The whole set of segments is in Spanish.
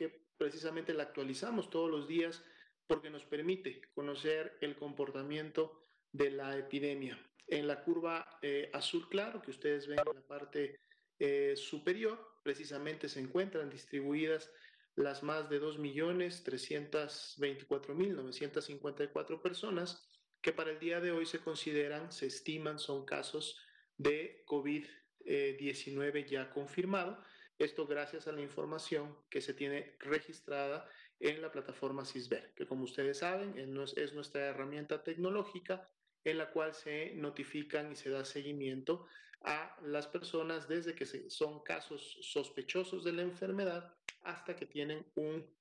que precisamente la actualizamos todos los días porque nos permite conocer el comportamiento de la epidemia. En la curva eh, azul claro que ustedes ven en la parte eh, superior, precisamente se encuentran distribuidas las más de 2.324.954 personas que para el día de hoy se consideran, se estiman, son casos de COVID-19 ya confirmado. Esto gracias a la información que se tiene registrada en la plataforma CISBER, que como ustedes saben es nuestra herramienta tecnológica en la cual se notifican y se da seguimiento a las personas desde que son casos sospechosos de la enfermedad hasta que tienen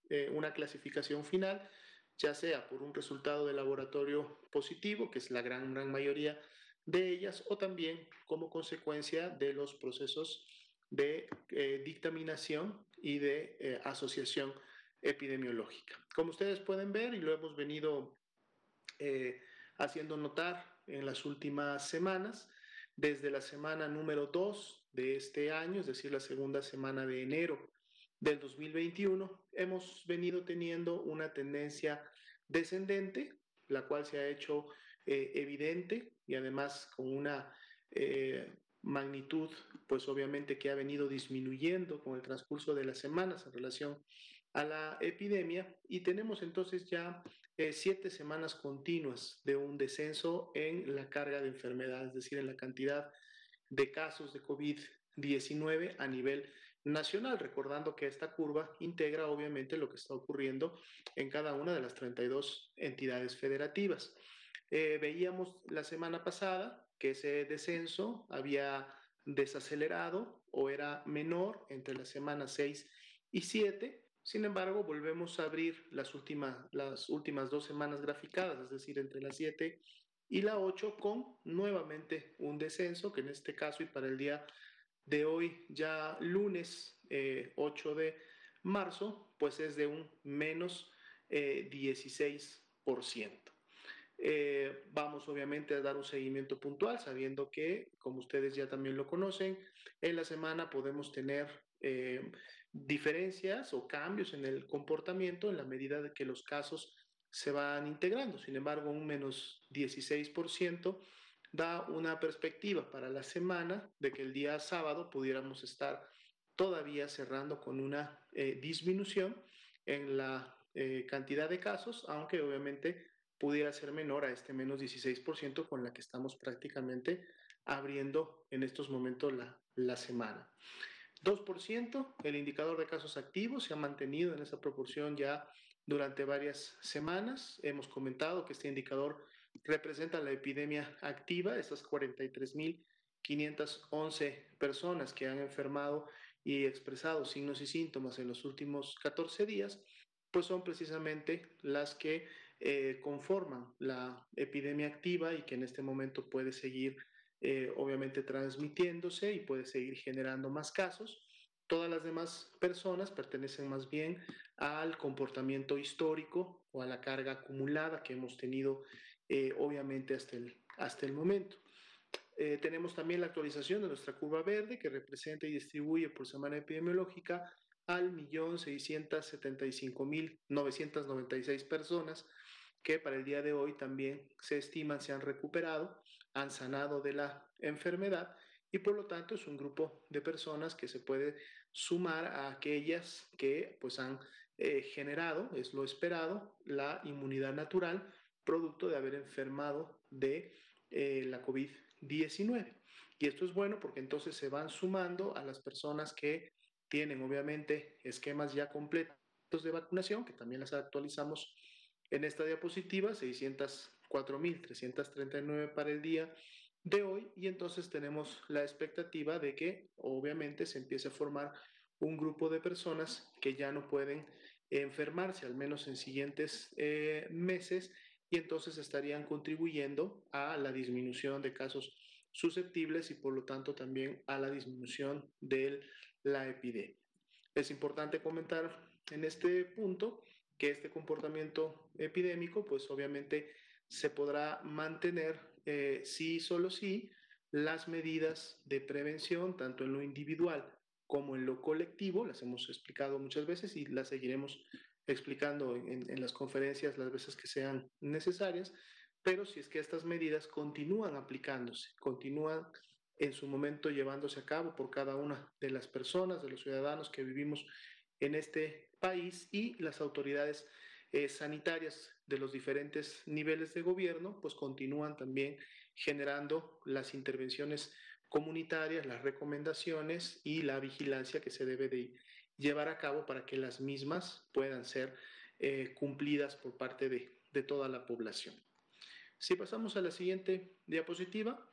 eh, una clasificación final, ya sea por un resultado de laboratorio positivo, que es la gran, gran mayoría de ellas, o también como consecuencia de los procesos de eh, dictaminación y de eh, asociación epidemiológica. Como ustedes pueden ver, y lo hemos venido haciendo notar en las últimas semanas, desde la semana número 2 de este año, es decir, la segunda semana de enero del 2021, hemos venido teniendo una tendencia descendente, la cual se ha hecho eh, evidente y además con una eh, magnitud, pues obviamente que ha venido disminuyendo con el transcurso de las semanas en relación a la epidemia y tenemos entonces ya eh, siete semanas continuas de un descenso en la carga de enfermedad, es decir, en la cantidad de casos de COVID-19 a nivel nacional, recordando que esta curva integra obviamente lo que está ocurriendo en cada una de las 32 entidades federativas. Eh, veíamos la semana pasada que ese descenso había desacelerado o era menor entre las semanas 6 y 7. Sin embargo, volvemos a abrir las, últimas, las últimas dos semanas graficadas, es decir, entre las 7 y la 8, con nuevamente un descenso, que en este caso y para el día de hoy, ya lunes 8 eh, de marzo, pues es de un menos 16%. Eh, vamos obviamente a dar un seguimiento puntual, sabiendo que, como ustedes ya también lo conocen, en la semana podemos tener eh, diferencias o cambios en el comportamiento en la medida de que los casos se van integrando. Sin embargo, un menos 16% da una perspectiva para la semana de que el día sábado pudiéramos estar todavía cerrando con una eh, disminución en la cantidad de casos, aunque obviamente pudiera ser menor a este menos 16% con la que estamos prácticamente abriendo en estos momentos la, la semana. 2%, el indicador de casos activos se ha mantenido en esa proporción ya durante varias semanas. Hemos comentado que este indicador representa la epidemia activa, esas 43.511 personas que han enfermado y expresado signos y síntomas en los últimos 14 días, pues son precisamente las que eh, conforman la epidemia activa y que en este momento puede seguir eh, obviamente transmitiéndose y puede seguir generando más casos. Todas las demás personas pertenecen más bien al comportamiento histórico o a la carga acumulada que hemos tenido eh, obviamente hasta el, hasta el momento. tenemos también la actualización de nuestra curva verde que representa y distribuye por semana epidemiológica al millón seiscientos setenta y cinco mil novecientos noventa y seis personas que para el día de hoy también se estiman se han recuperado, han sanado de la enfermedad y por lo tanto es un grupo de personas que se puede sumar a aquellas que pues han eh, generado, es lo esperado, la inmunidad natural producto de haber enfermado de eh, la COVID-19. Y esto es bueno porque entonces se van sumando a las personas que tienen obviamente esquemas ya completos de vacunación, que también las actualizamos en esta diapositiva, 604.339 para el día de hoy, y entonces tenemos la expectativa de que obviamente se empiece a formar un grupo de personas que ya no pueden enfermarse, al menos en siguientes eh, meses, y entonces estarían contribuyendo a la disminución de casos susceptibles y por lo tanto también a la disminución de la epidemia. Es importante comentar en este punto que este comportamiento epidémico pues obviamente se podrá mantener eh, si solo si las medidas de prevención tanto en lo individual como en lo colectivo, las hemos explicado muchas veces y las seguiremos explicando en, las conferencias las veces que sean necesarias, pero si es que estas medidas continúan aplicándose, continúan en su momento llevándose a cabo por cada una de las personas, de los ciudadanos que vivimos en este país y las autoridades eh, sanitarias de los diferentes niveles de gobierno, pues continúan también generando las intervenciones comunitarias, las recomendaciones y la vigilancia que se debe de llevar a cabo para que las mismas puedan ser eh, cumplidas por parte de, de toda la población. Si pasamos a la siguiente diapositiva,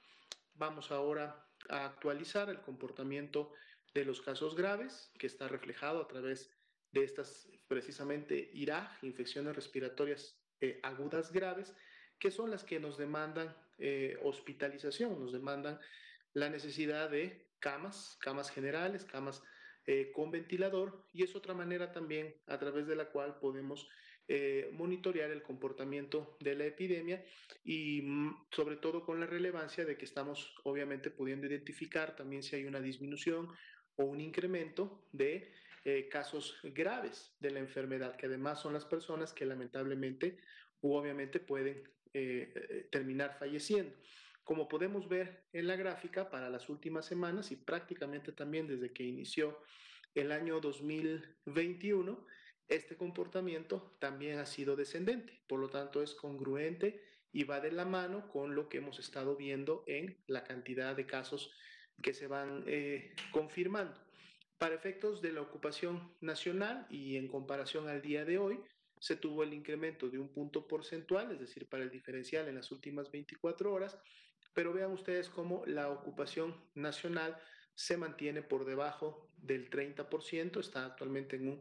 vamos ahora a actualizar el comportamiento de los casos graves, que está reflejado a través de estas precisamente IRAG, infecciones respiratorias eh, agudas graves, que son las que nos demandan eh, hospitalización, nos demandan la necesidad de camas, camas generales, camas eh, con ventilador, y es otra manera también a través de la cual podemos monitorear el comportamiento de la epidemia y mm, sobre todo con la relevancia de que estamos obviamente pudiendo identificar también si hay una disminución o un incremento de eh, casos graves de la enfermedad, que además son las personas que lamentablemente u obviamente pueden eh, eh, terminar falleciendo. Como podemos ver en la gráfica, para las últimas semanas y prácticamente también desde que inició el año 2021, este comportamiento también ha sido descendente, por lo tanto es congruente y va de la mano con lo que hemos estado viendo en la cantidad de casos que se van confirmando. Para efectos de la ocupación nacional y en comparación al día de hoy, se tuvo el incremento de un punto porcentual, es decir, para el diferencial en las últimas 24 horas, pero vean ustedes cómo la ocupación nacional se mantiene por debajo del 30%, está actualmente en un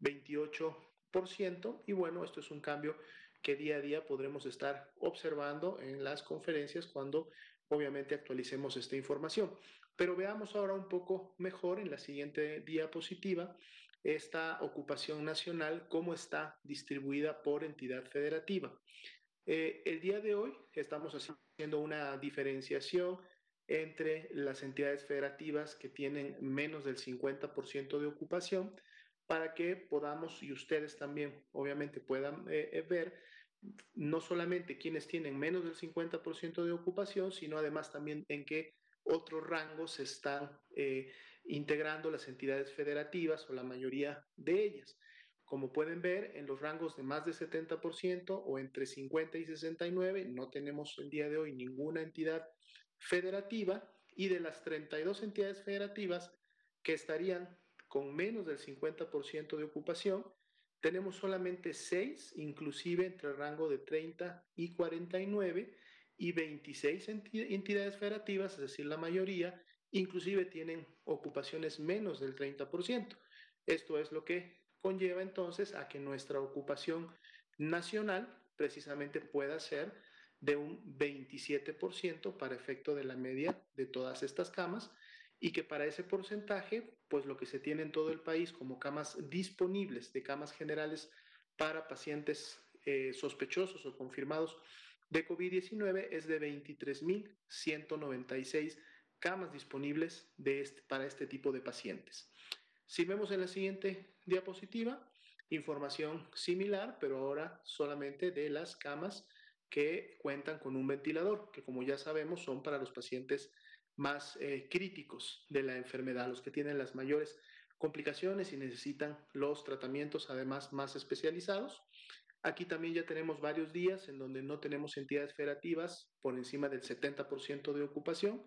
28%, y bueno, esto es un cambio que día a día podremos estar observando en las conferencias cuando obviamente actualicemos esta información. Pero veamos ahora un poco mejor en la siguiente diapositiva esta ocupación nacional, cómo está distribuida por entidad federativa. Eh, el día de hoy estamos haciendo una diferenciación entre las entidades federativas que tienen menos del 50% de ocupación para que podamos y ustedes también obviamente puedan eh, eh, ver no solamente quienes tienen menos del 50% de ocupación, sino además también en qué otros rangos se están eh, integrando las entidades federativas o la mayoría de ellas. Como pueden ver, en los rangos de más de 70% o entre 50 y 69 no tenemos el día de hoy ninguna entidad federativa y de las 32 entidades federativas que estarían con menos del 50% de ocupación, tenemos solamente 6, inclusive entre el rango de 30 y 49, y 26 entidades federativas, es decir, la mayoría, inclusive tienen ocupaciones menos del 30%. Esto es lo que conlleva entonces a que nuestra ocupación nacional precisamente pueda ser de un 27% para efecto de la media de todas estas camas y que para ese porcentaje, pues lo que se tiene en todo el país como camas disponibles de camas generales para pacientes eh, sospechosos o confirmados de COVID-19 es de 23.196 camas disponibles de este, para este tipo de pacientes. Si vemos en la siguiente diapositiva, información similar, pero ahora solamente de las camas que cuentan con un ventilador, que como ya sabemos son para los pacientes más eh, críticos de la enfermedad, los que tienen las mayores complicaciones y necesitan los tratamientos además más especializados. Aquí también ya tenemos varios días en donde no tenemos entidades federativas por encima del 70% de ocupación.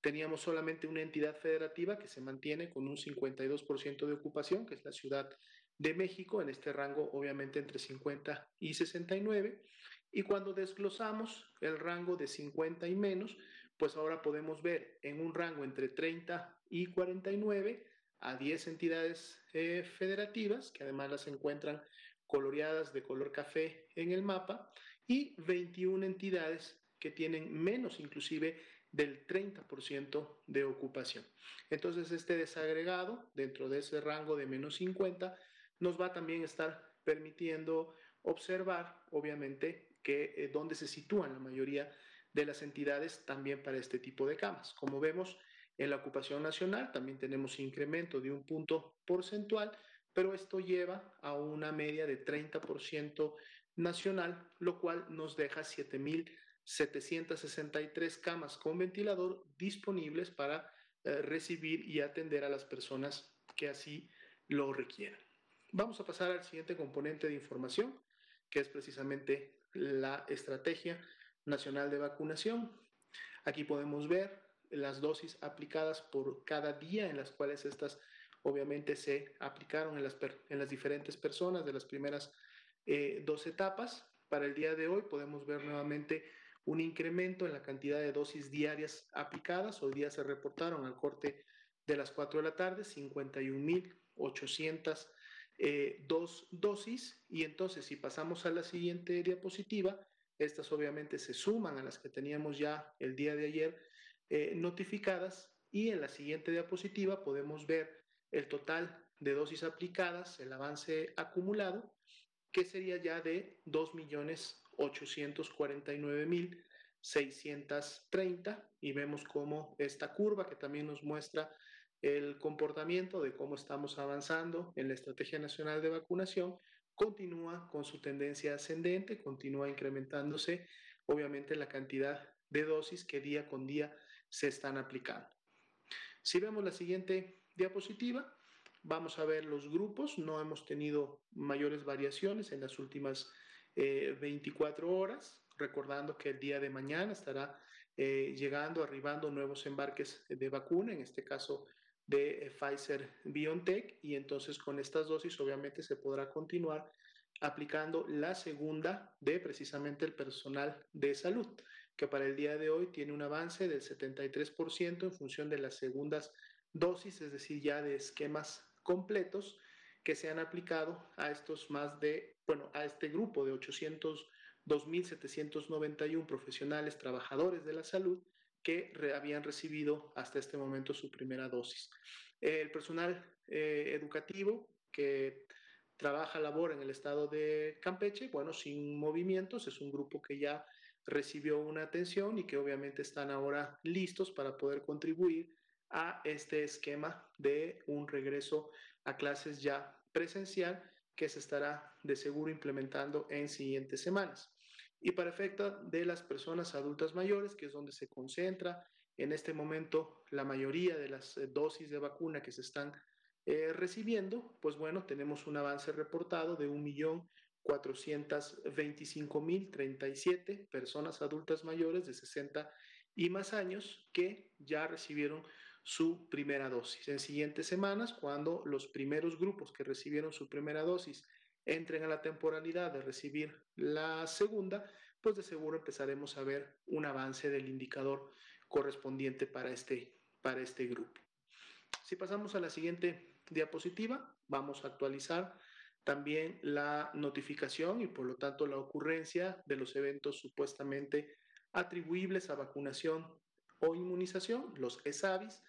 Teníamos solamente una entidad federativa que se mantiene con un 52% de ocupación, que es la Ciudad de México, en este rango obviamente entre 50 y 69. Y cuando desglosamos el rango de 50 y menos, pues ahora podemos ver en un rango entre 30 y 49 a 10 entidades eh, federativas, que además las encuentran coloreadas de color café en el mapa, y 21 entidades que tienen menos inclusive del 30% de ocupación. Entonces, este desagregado dentro de ese rango de menos 50 nos va también a estar permitiendo observar, obviamente, que eh, dónde se sitúan la mayoría de las entidades también para este tipo de camas. Como vemos, En la ocupación nacional también tenemos incremento de un punto porcentual, pero esto lleva a una media de 30% nacional, lo cual nos deja 7.763 camas con ventilador disponibles para eh, recibir y atender a las personas que así lo requieran. Vamos a pasar al siguiente componente de información, que es precisamente la Estrategia Nacional de Vacunación. Aquí podemos ver las dosis aplicadas por cada día en las cuales estas obviamente se aplicaron en las, en las diferentes personas de las primeras eh, dos etapas. Para el día de hoy podemos ver nuevamente un incremento en la cantidad de dosis diarias aplicadas. Hoy día se reportaron al corte de las 4 de la tarde 51.800 eh, dos dosis y entonces si pasamos a la siguiente diapositiva, estas obviamente se suman a las que teníamos ya el día de ayer eh, notificadas y en la siguiente diapositiva podemos ver el total de dosis aplicadas, el avance acumulado, que sería ya de 2.849.630 y vemos cómo esta curva que también nos muestra el comportamiento de cómo estamos avanzando en la Estrategia Nacional de Vacunación continúa con su tendencia ascendente, continúa incrementándose obviamente la cantidad de dosis que día con día se están aplicando. Si vemos la siguiente diapositiva, vamos a ver los grupos, no hemos tenido mayores variaciones en las últimas 24 eh, horas, recordando que el día de mañana estará eh, llegando, arribando nuevos embarques de vacuna, en este caso de eh, Pfizer BioNTech y entonces con estas dosis obviamente se podrá continuar aplicando la segunda de precisamente el personal de salud, que para el día de hoy tiene un avance del 73% en función de las segundas dosis, es decir, ya de esquemas completos que se han aplicado a estos más de, bueno, a este grupo de 802.791 profesionales trabajadores de la salud que habían recibido hasta este momento su primera dosis. El personal eh, educativo que trabaja, labor en el estado de Campeche, bueno, sin movimientos, es un grupo que ya recibió una atención y que obviamente están ahora listos para poder contribuir a este esquema de un regreso a clases ya presencial que se estará de seguro implementando en siguientes semanas. Y para efecto de las personas adultas mayores, que es donde se concentra en este momento la mayoría de las eh, dosis de vacuna que se están eh, recibiendo, pues bueno, tenemos un avance reportado de 1.425.037 personas adultas mayores de 60 y más años que ya recibieron su primera dosis. En siguientes semanas, cuando los primeros grupos que recibieron su primera dosis entren a la temporalidad de recibir la segunda, pues de seguro empezaremos a ver un avance del indicador correspondiente para este, para este grupo. Si pasamos a la siguiente diapositiva, vamos a actualizar también la notificación y por lo tanto la ocurrencia de los eventos supuestamente atribuibles a vacunación o inmunización, los ESAVIS.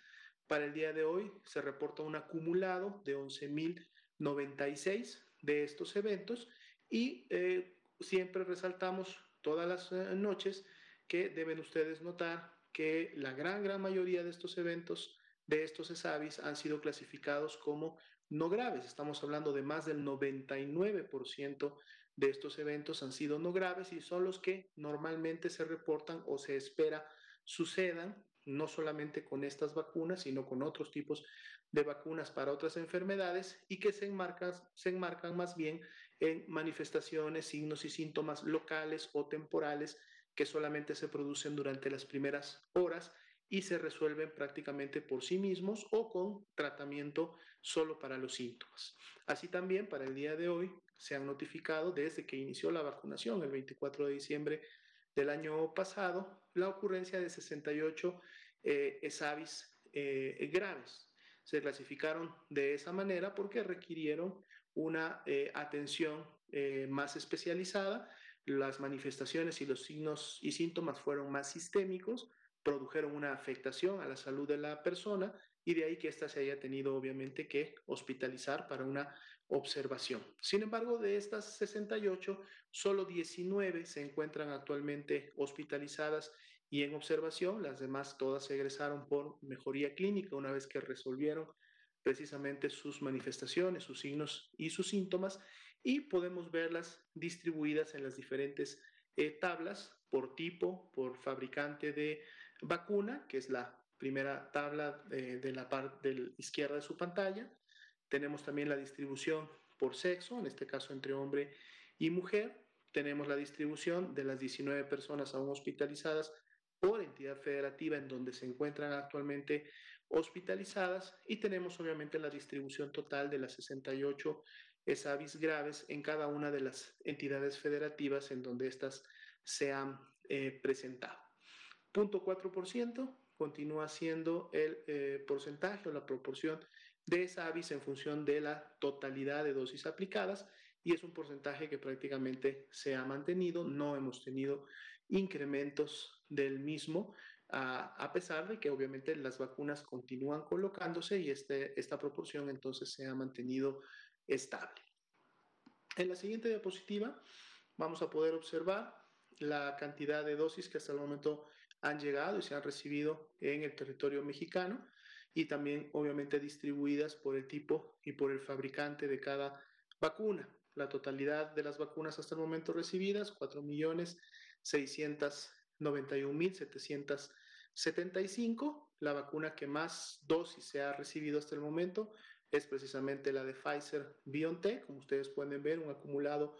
Para el día de hoy se reporta un acumulado de 11.096 de estos eventos y eh, siempre resaltamos todas las eh, noches que deben ustedes notar que la gran, gran mayoría de estos eventos, de estos ESAVIS, han sido clasificados como no graves. Estamos hablando de más del 99% de estos eventos han sido no graves y son los que normalmente se reportan o se espera sucedan, no solamente con estas vacunas, sino con otros tipos de vacunas para otras enfermedades y que se enmarcan, se enmarcan más bien en manifestaciones, signos y síntomas locales o temporales que solamente se producen durante las primeras horas y se resuelven prácticamente por sí mismos o con tratamiento solo para los síntomas. Así también para el día de hoy se han notificado desde que inició la vacunación el 24 de diciembre del año pasado la ocurrencia de 68 eh, ESAVIS eh, graves. Se clasificaron de esa manera porque requirieron una eh, atención eh, más especializada, las manifestaciones y los signos y síntomas fueron más sistémicos, produjeron una afectación a la salud de la persona y de ahí que ésta se haya tenido obviamente que hospitalizar para una observación. Sin embargo, de estas 68, solo 19 se encuentran actualmente hospitalizadas y en observación. Las demás todas egresaron por mejoría clínica una vez que resolvieron precisamente sus manifestaciones, sus signos y sus síntomas y podemos verlas distribuidas en las diferentes eh, tablas por tipo, por fabricante de vacuna, que es la primera tabla eh, de la parte izquierda de su pantalla. Tenemos también la distribución por sexo, en este caso entre hombre y mujer. Tenemos la distribución de las 19 personas aún hospitalizadas por entidad federativa en donde se encuentran actualmente hospitalizadas y tenemos obviamente la distribución total de las 68 ESAVIS graves en cada una de las entidades federativas en donde éstas se han eh, presentado. 0.4% continúa siendo el eh, porcentaje o la proporción de ESAVIS en función de la totalidad de dosis aplicadas y es un porcentaje que prácticamente se ha mantenido, no hemos tenido incrementos del mismo, a, pesar de que obviamente las vacunas continúan colocándose y este, esta proporción entonces se ha mantenido estable. En la siguiente diapositiva vamos a poder observar la cantidad de dosis que hasta el momento han llegado y se han recibido en el territorio mexicano y también obviamente distribuidas por el tipo y por el fabricante de cada vacuna. La totalidad de las vacunas hasta el momento recibidas, 4.691.775. La vacuna que más dosis se ha recibido hasta el momento es precisamente la de Pfizer BioNTech, como ustedes pueden ver, un acumulado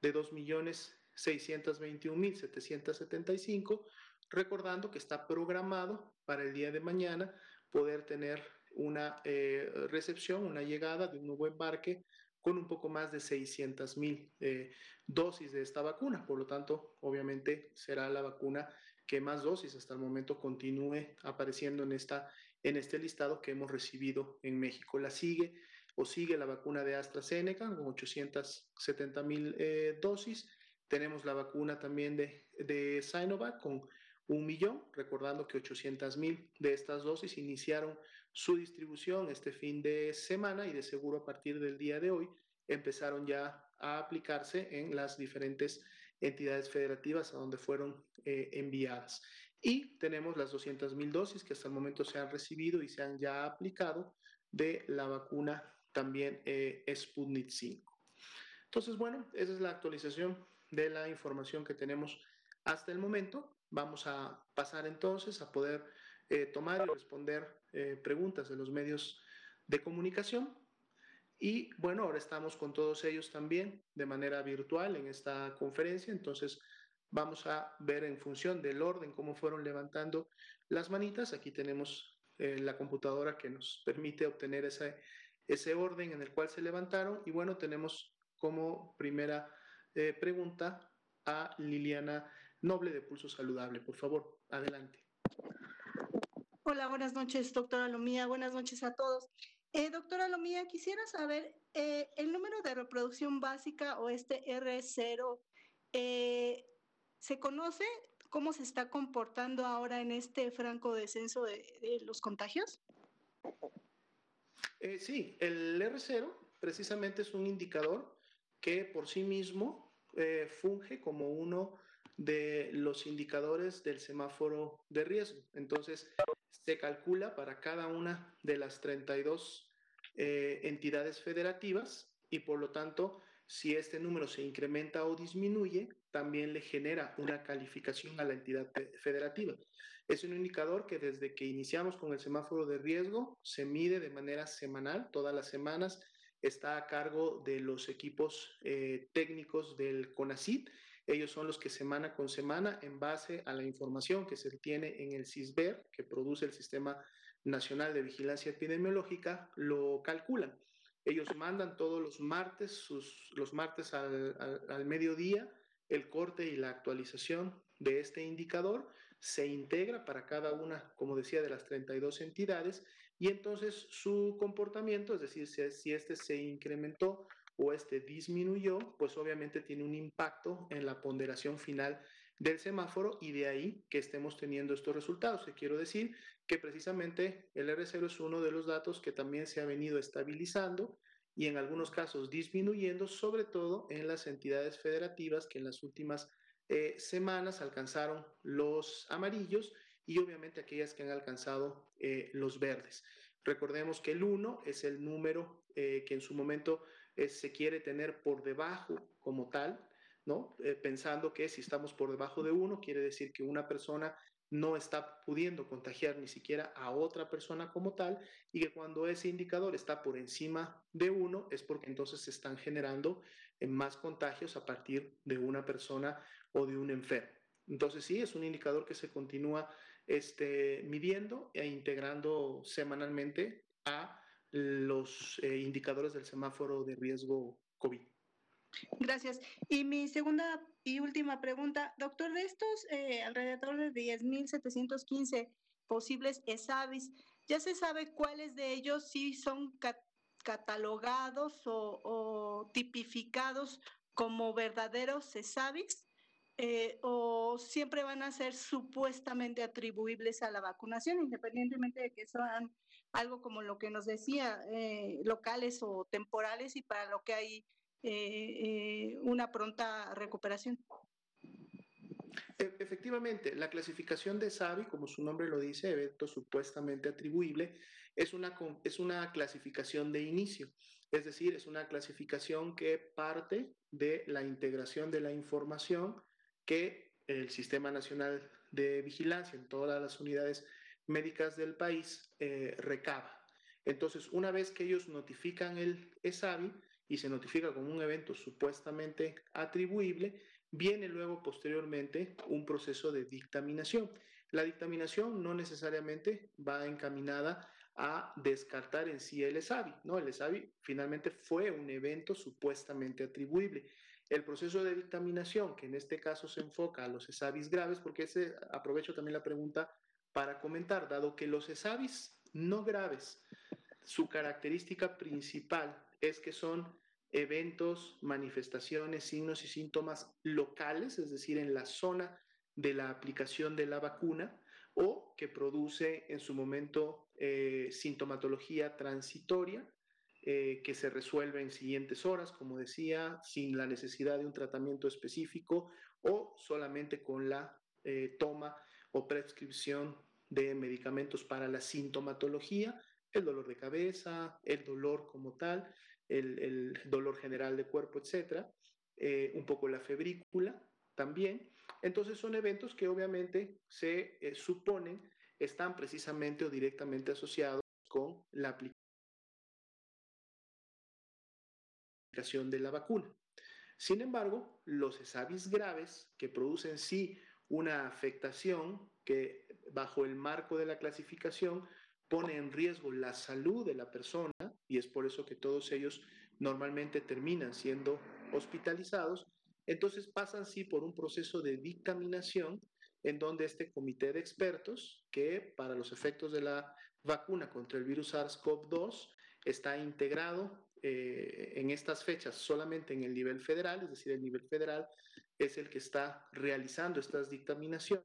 de 2.621.775, recordando que está programado para el día de mañana poder tener una eh, recepción, una llegada de un nuevo embarque con un poco más de 600 mil eh, dosis de esta vacuna. Por lo tanto, obviamente será la vacuna que más dosis hasta el momento continúe apareciendo en, esta, en este listado que hemos recibido en México. La sigue o sigue la vacuna de AstraZeneca con 870 mil eh, dosis. Tenemos la vacuna también de, de Sinovac con un millón, recordando que 800 mil de estas dosis iniciaron su distribución este fin de semana y de seguro a partir del día de hoy empezaron ya a aplicarse en las diferentes entidades federativas a donde fueron eh, enviadas. Y tenemos las 200 mil dosis que hasta el momento se han recibido y se han ya aplicado de la vacuna también eh, Sputnik 5. Entonces, bueno, esa es la actualización de la información que tenemos hasta el momento. Vamos a pasar entonces a poder eh, tomar y responder eh, preguntas de los medios de comunicación. Y bueno, ahora estamos con todos ellos también de manera virtual en esta conferencia, entonces vamos a ver en función del orden cómo fueron levantando las manitas. Aquí tenemos eh, la computadora que nos permite obtener ese, ese orden en el cual se levantaron. Y bueno, tenemos como primera pregunta a Liliana Noble de Pulso Saludable. Por favor, adelante. Hola, buenas noches, doctora Lomía. Buenas noches a todos. Eh, doctora Lomía, quisiera saber eh, el número de reproducción básica o este R0, eh, ¿se conoce cómo se está comportando ahora en este franco descenso de, los contagios? sí, el R0 precisamente es un indicador que por sí mismo funge como uno de los indicadores del semáforo de riesgo. Entonces, se calcula para cada una de las 32 eh, entidades federativas y por lo tanto, si este número se incrementa o disminuye, también le genera una calificación a la entidad federativa. Es un indicador que desde que iniciamos con el semáforo de riesgo se mide de manera semanal, todas las semanas está a cargo de los equipos eh, técnicos del CONACIT ellos son los que semana con semana, en base a la información que se tiene en el CISBER, que produce el Sistema Nacional de Vigilancia Epidemiológica, lo calculan. Ellos mandan todos los martes, sus, los martes al, al mediodía, el corte y la actualización de este indicador se integra para cada una, como decía, de las 32 entidades y entonces su comportamiento, es decir, si, si este se incrementó o este disminuyó, pues obviamente tiene un impacto en la ponderación final del semáforo y de ahí que estemos teniendo estos resultados. Que quiero decir que precisamente el R0 es uno de los datos que también se ha venido estabilizando y en algunos casos disminuyendo, sobre todo en las entidades federativas que en las últimas eh, semanas alcanzaron los amarillos y obviamente aquellas que han alcanzado eh, los verdes. Recordemos que el 1 es el número que en su momento se quiere tener por debajo como tal, ¿no? pensando que si estamos por debajo de 1 quiere decir que una persona no está pudiendo contagiar ni siquiera a otra persona como tal y que cuando ese indicador está por encima de uno es porque entonces se están generando eh, más contagios a partir de una persona o de un enfermo. Entonces sí, es un indicador que se continúa este, midiendo e integrando semanalmente a los eh, indicadores del semáforo de riesgo COVID. Gracias. Y mi segunda y última pregunta, doctor, de estos eh, alrededor de 10.715 posibles ESAVIS, ¿ya se sabe cuáles de ellos sí son catalogados o, tipificados como verdaderos ESAVIS? Eh, o siempre van a ser supuestamente atribuibles a la vacunación, independientemente de que sean algo como lo que nos decía, eh, locales o temporales y para lo que hay eh, eh, una pronta recuperación. E, efectivamente, la clasificación de SAVI, como su nombre lo dice, evento supuestamente atribuible, es una, es una clasificación de inicio, es decir, es una clasificación que parte de la integración de la información que el Sistema Nacional de Vigilancia en todas las unidades médicas del país eh, recaba. Entonces, una vez que ellos notifican el ESAVI, y se notifica como un evento supuestamente atribuible, viene luego posteriormente un proceso de dictaminación. La dictaminación no necesariamente va encaminada a descartar en sí el ESAVI, ¿no? El ESAVI finalmente fue un evento supuestamente atribuible. El proceso de dictaminación, que en este caso se enfoca a los ESAVIs graves, porque ese, aprovecho también la pregunta para comentar, dado que los ESAVIs no graves, su característica principal es que son eventos, manifestaciones, signos y síntomas locales, es decir, en la zona de la aplicación de la vacuna, o que produce en su momento eh, sintomatología transitoria eh, que se resuelve en siguientes horas, como decía, sin la necesidad de un tratamiento específico o solamente con la eh, toma o prescripción de medicamentos para la sintomatología, el dolor de cabeza, el dolor como tal, el, dolor general de cuerpo, etcétera, eh, un poco la febrícula también. Entonces son eventos que obviamente se suponen están precisamente o directamente asociados con la aplicación de la vacuna. Sin embargo, los ESAVIS graves que producen sí una afectación que bajo el marco de la clasificación pone en riesgo la salud de la persona y es por eso que todos ellos normalmente terminan siendo hospitalizados, entonces pasan sí por un proceso de dictaminación en donde este comité de expertos, que para los efectos de la vacuna contra el virus SARS-CoV-2 está integrado eh, en estas fechas solamente en el nivel federal, es decir, el nivel federal es el que está realizando estas dictaminaciones.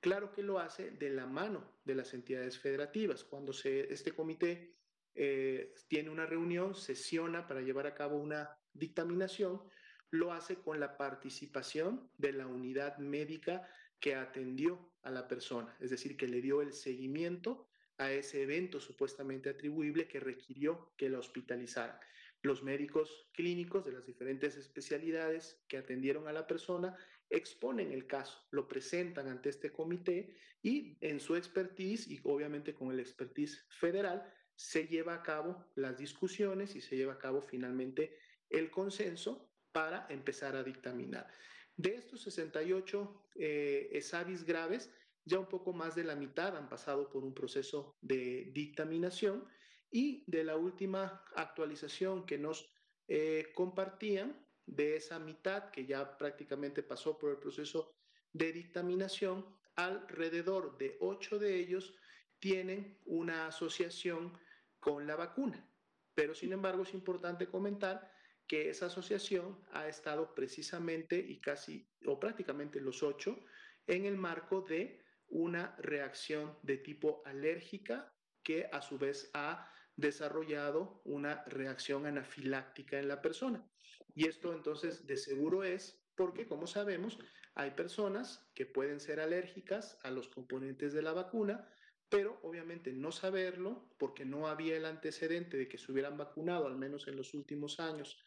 Claro que lo hace de la mano de las entidades federativas. Cuando se, este comité eh, tiene una reunión, sesiona para llevar a cabo una dictaminación, lo hace con la participación de la unidad médica que atendió a la persona, es decir, que le dio el seguimiento a ese evento supuestamente atribuible que requirió que la hospitalizaran. Los médicos clínicos de las diferentes especialidades que atendieron a la persona exponen el caso, lo presentan ante este comité y en su expertise y obviamente con el expertise federal se lleva a cabo las discusiones y se lleva a cabo finalmente el consenso para empezar a dictaminar. De estos 68 eh, ESAVIS graves, ya un poco más de la mitad han pasado por un proceso de dictaminación y de la última actualización que nos eh, compartían, de esa mitad que ya prácticamente pasó por el proceso de dictaminación, alrededor de ocho de ellos tienen una asociación con la vacuna. Pero sin embargo es importante comentar que esa asociación ha estado precisamente y casi o prácticamente los ocho en el marco de una reacción de tipo alérgica que a su vez ha desarrollado una reacción anafiláctica en la persona. Y esto entonces de seguro es porque, como sabemos, hay personas que pueden ser alérgicas a los componentes de la vacuna, pero obviamente no saberlo porque no había el antecedente de que se hubieran vacunado, al menos en los últimos años,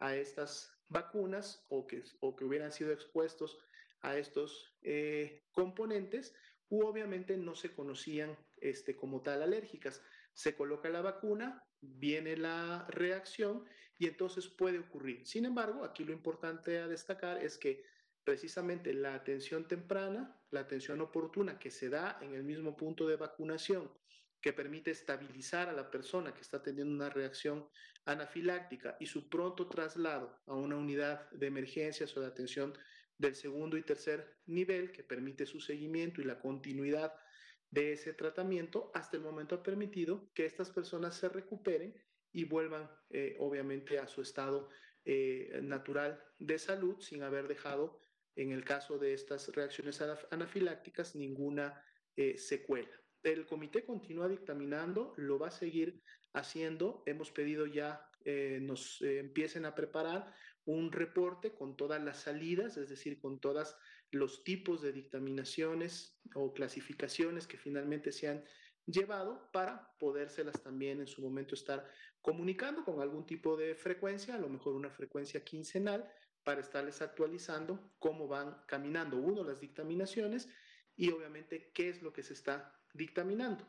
a estas vacunas o que, o que hubieran sido expuestos a estos eh, componentes, u obviamente no se conocían este, como tal alérgicas. Se coloca la vacuna, viene la reacción y entonces puede ocurrir. Sin embargo, aquí lo importante a destacar es que precisamente la atención temprana, la atención oportuna que se da en el mismo punto de vacunación, que permite estabilizar a la persona que está teniendo una reacción anafiláctica y su pronto traslado a una unidad de emergencias o de atención del segundo y tercer nivel, que permite su seguimiento y la continuidad de ese tratamiento, hasta el momento ha permitido que estas personas se recuperen y vuelvan eh, obviamente a su estado eh, natural de salud sin haber dejado en el caso de estas reacciones anafilácticas, ninguna eh, secuela. El comité continúa dictaminando, lo va a seguir haciendo. Hemos pedido ya eh, nos empiecen a preparar un reporte con todas las salidas, es decir, con todos los tipos de dictaminaciones o clasificaciones que finalmente se han llevado para podérselas también en su momento estar comunicando con algún tipo de frecuencia, a lo mejor una frecuencia quincenal, para estarles actualizando cómo van caminando, uno, las dictaminaciones y obviamente qué es lo que se está dictaminando.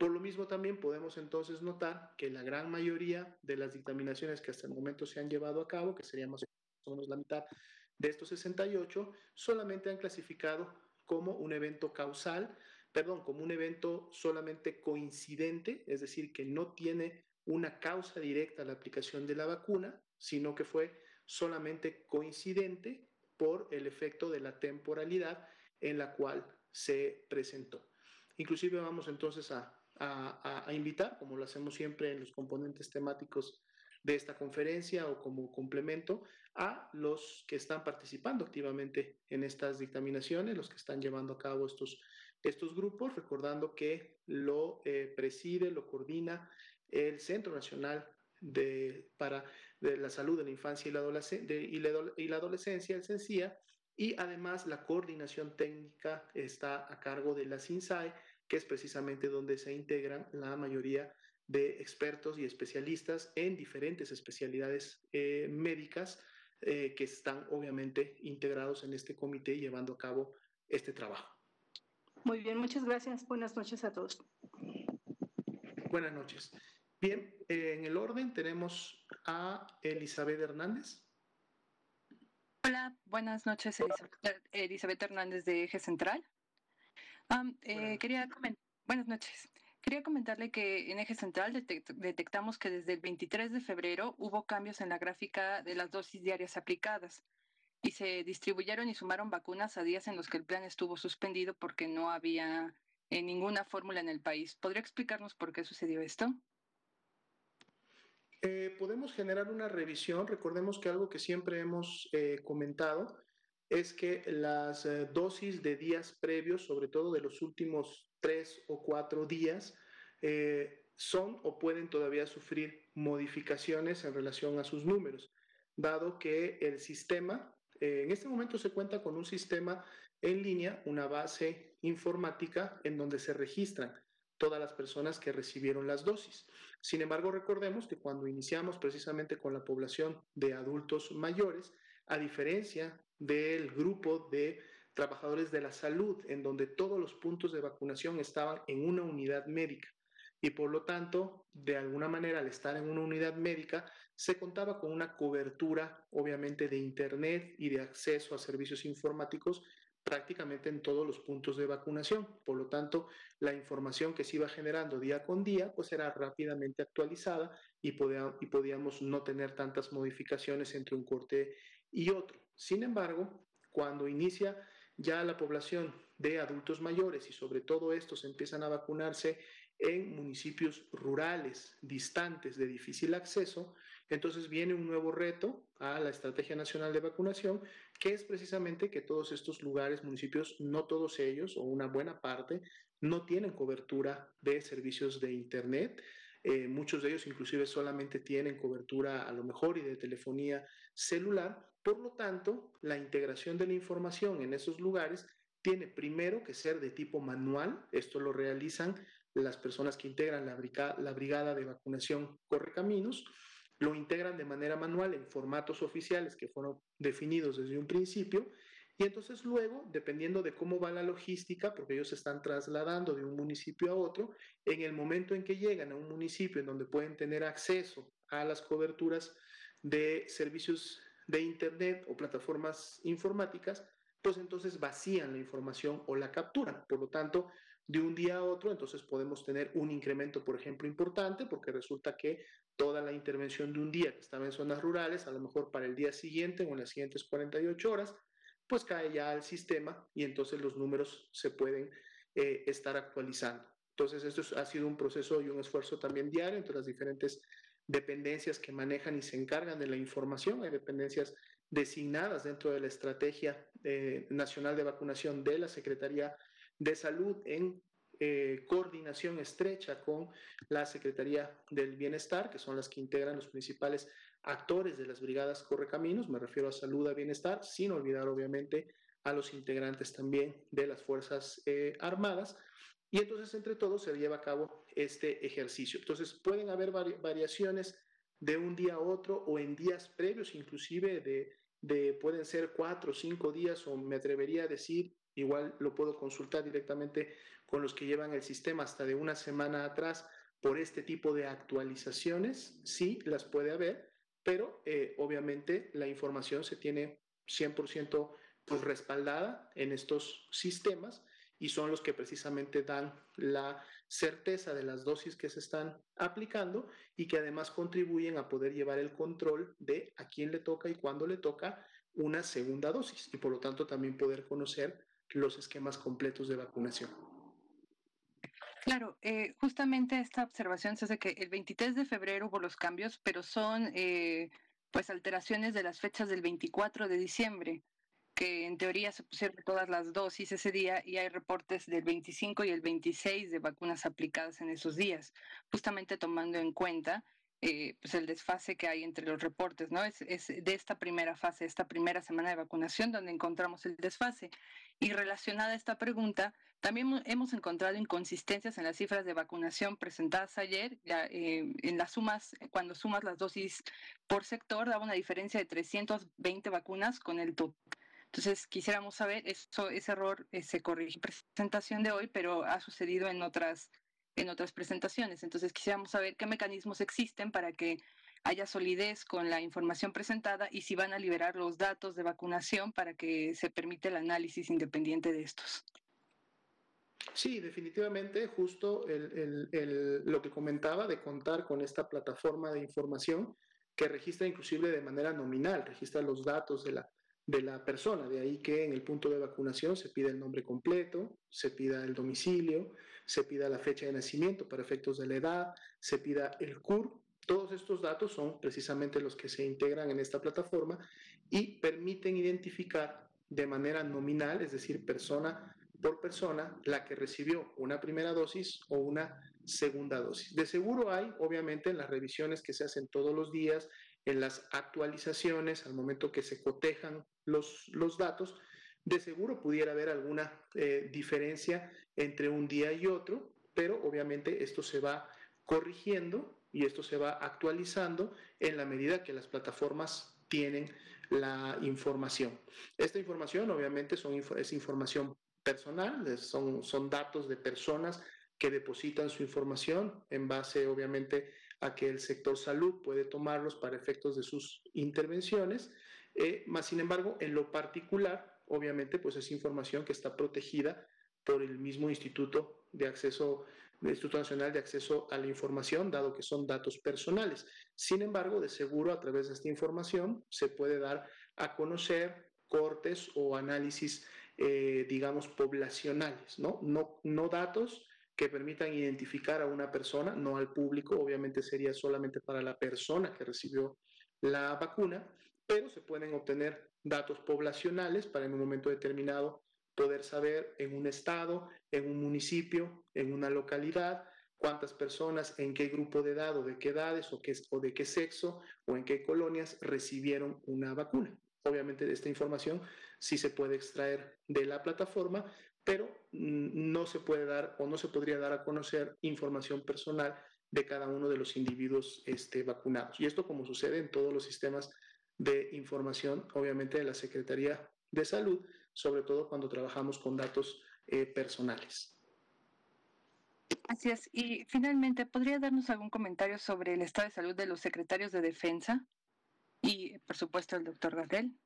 Por lo mismo también podemos entonces notar que la gran mayoría de las dictaminaciones que hasta el momento se han llevado a cabo, que sería más o menos la mitad de estos 68, solamente han clasificado como un evento causal, perdón, como un evento solamente coincidente, es decir, que no tiene una causa directa a la aplicación de la vacuna, sino que fue solamente coincidente por el efecto de la temporalidad en la cual se presentó. Inclusive vamos entonces a, invitar, como lo hacemos siempre en los componentes temáticos de esta conferencia o como complemento, a los que están participando activamente en estas dictaminaciones, los que están llevando a cabo estos, estos grupos, recordando que lo eh, preside, lo coordina el Centro Nacional de, para de la salud de la infancia y la, y la, adolescencia, el CENCIA, y además la coordinación técnica está a cargo de la CINSAE, que es precisamente donde se integran la mayoría de expertos y especialistas en diferentes especialidades eh, médicas eh, que están obviamente integrados en este comité llevando a cabo este trabajo. Muy bien, muchas gracias. Buenas noches a todos. Buenas noches. Bien, eh, en el orden tenemos a Elizabeth Hernández. Hola, buenas noches, Elizabeth, Hernández de Eje Central. Eh, quería buenas noches. Quería comentarle que en Eje Central detectamos que desde el 23 de febrero hubo cambios en la gráfica de las dosis diarias aplicadas y se distribuyeron y sumaron vacunas a días en los que el plan estuvo suspendido porque no había eh, ninguna fórmula en el país. ¿Podría explicarnos por qué sucedió esto? Eh, podemos generar una revisión. Recordemos que algo que siempre hemos eh, comentado es que las eh, dosis de días previos, sobre todo de los últimos tres o cuatro días, son o pueden todavía sufrir modificaciones en relación a sus números, dado que el sistema, en este momento se cuenta con un sistema en línea, una base informática en donde se registran todas las personas que recibieron las dosis. Sin embargo, recordemos que cuando iniciamos precisamente con la población de adultos mayores, a diferencia del grupo de trabajadores de la salud, en donde todos los puntos de vacunación estaban en una unidad médica. Y por lo tanto, de alguna manera, al estar en una unidad médica, se contaba con una cobertura, obviamente, de Internet y de acceso a servicios informáticos prácticamente en todos los puntos de vacunación. Por lo tanto, la información que se iba generando día con día, pues era rápidamente actualizada y, y podíamos no tener tantas modificaciones entre un corte y otro. Sin embargo, cuando inicia ya la población de adultos mayores y sobre todo estos empiezan a vacunarse en municipios rurales, distantes, de difícil acceso, entonces viene un nuevo reto a la Estrategia Nacional de Vacunación, que es precisamente que todos estos lugares, municipios, no todos ellos, o una buena parte, no tienen cobertura de servicios de Internet. Eh, muchos de ellos inclusive solamente tienen cobertura a lo mejor y de telefonía celular. Por lo tanto, la integración de la información en esos lugares tiene primero que ser de tipo manual, esto lo realizan las personas que integran la brigada, de vacunación Correcaminos, lo integran de manera manual en formatos oficiales que fueron definidos desde un principio y entonces luego, dependiendo de cómo va la logística, porque ellos se están trasladando de un municipio a otro, en el momento en que llegan a un municipio en donde pueden tener acceso a las coberturas de servicios de Internet o plataformas informáticas, pues entonces vacían la información o la capturan. Por lo tanto, de un día a otro, entonces podemos tener un incremento, por ejemplo, importante, porque resulta que toda la intervención de un día que estaba en zonas rurales, a lo mejor para el día siguiente o en las siguientes 48 horas, pues cae ya al sistema y entonces los números se pueden eh, estar actualizando. Entonces, esto ha sido un proceso y un esfuerzo también diario entre las diferentes dependencias que manejan y se encargan de la información. Hay dependencias designadas dentro de la Estrategia eh, Nacional de Vacunación de la Secretaría de Salud en eh, coordinación estrecha con la Secretaría del Bienestar, que son las que integran los principales actores de las brigadas Correcaminos, me refiero a salud, a bienestar, sin olvidar obviamente a los integrantes también de las Fuerzas eh, Armadas. Y entonces entre todos se lleva a cabo este ejercicio. Entonces pueden haber variaciones de un día a otro o en días previos, inclusive de, de pueden ser cuatro o cinco días o me atrevería a decir, igual lo puedo consultar directamente con los que llevan el sistema hasta de una semana atrás por este tipo de actualizaciones, sí las puede haber, pero eh, obviamente la información se tiene 100% pues, respaldada en estos sistemas y son los que precisamente dan la certeza de las dosis que se están aplicando y que además contribuyen a poder llevar el control de a quién le toca y cuándo le toca una segunda dosis y por lo tanto también poder conocer los esquemas completos de vacunación. Claro, eh, justamente esta observación se hace que el 23 de febrero hubo los cambios, pero son eh, pues alteraciones de las fechas del 24 de diciembre, que en teoría se pusieron todas las dosis ese día y hay reportes del 25 y el 26 de vacunas aplicadas en esos días, justamente tomando en cuenta eh, pues el desfase que hay entre los reportes, ¿no? Es, es, de esta primera fase, esta primera semana de vacunación donde encontramos el desfase. Y relacionada a esta pregunta, también hemos encontrado inconsistencias en las cifras de vacunación presentadas ayer. Eh, en las sumas, cuando sumas las dosis por sector, daba una diferencia de 320 vacunas con el total. Entonces, quisiéramos saber, eso, ese error eh, se corrige en presentación de hoy, pero ha sucedido en otras en otras presentaciones. Entonces quisiéramos saber qué mecanismos existen para que haya solidez con la información presentada y si van a liberar los datos de vacunación para que se permita el análisis independiente de estos. Sí, definitivamente, justo lo que comentaba de contar con esta plataforma de información que registra inclusive de manera nominal, registra los datos de la, de la persona, de ahí que en el punto de vacunación se pida el nombre completo, se pida el domicilio, se pida la fecha de nacimiento para efectos de la edad, se pida el CUR. Todos estos datos son precisamente los que se integran en esta plataforma y permiten identificar de manera nominal, es decir, persona por persona, la que recibió una primera dosis o una segunda dosis. De seguro hay, obviamente, en las revisiones que se hacen todos los días, en las actualizaciones, al momento que se cotejan los, los datos, de seguro pudiera haber alguna eh, diferencia entre un día y otro, pero obviamente esto se va corrigiendo y esto se va actualizando en la medida que las plataformas tienen la información. Esta información obviamente son, es información personal, son, son datos de personas que depositan su información en base obviamente a que el sector salud puede tomarlos para efectos de sus intervenciones, eh, más sin embargo, en lo particular, obviamente, pues es información que está protegida por el mismo Instituto de Acceso, el Instituto Nacional de Acceso a la Información, dado que son datos personales. Sin embargo, de seguro, a través de esta información se puede dar a conocer cortes o análisis, eh, digamos, poblacionales, ¿no? ¿no? No datos que permitan identificar a una persona, no al público, obviamente sería solamente para la persona que recibió la vacuna, pero se pueden obtener datos poblacionales para en un momento determinado poder saber en un estado, en un municipio, en una localidad, cuántas personas, en qué grupo de edad o de qué edades o, qué, o de qué sexo o en qué colonias recibieron una vacuna. obviamente esta información sí se puede extraer de la plataforma, pero no se puede dar o no se podría dar a conocer información personal de cada uno de los individuos este, vacunados. Y esto como sucede en todos los sistemas de información, obviamente de la Secretaría de Salud, sobre todo cuando trabajamos con datos eh, personales. Así es. Y finalmente, ¿podría darnos algún comentario sobre el estado de salud de los secretarios de defensa y, por supuesto, el doctor Gatel?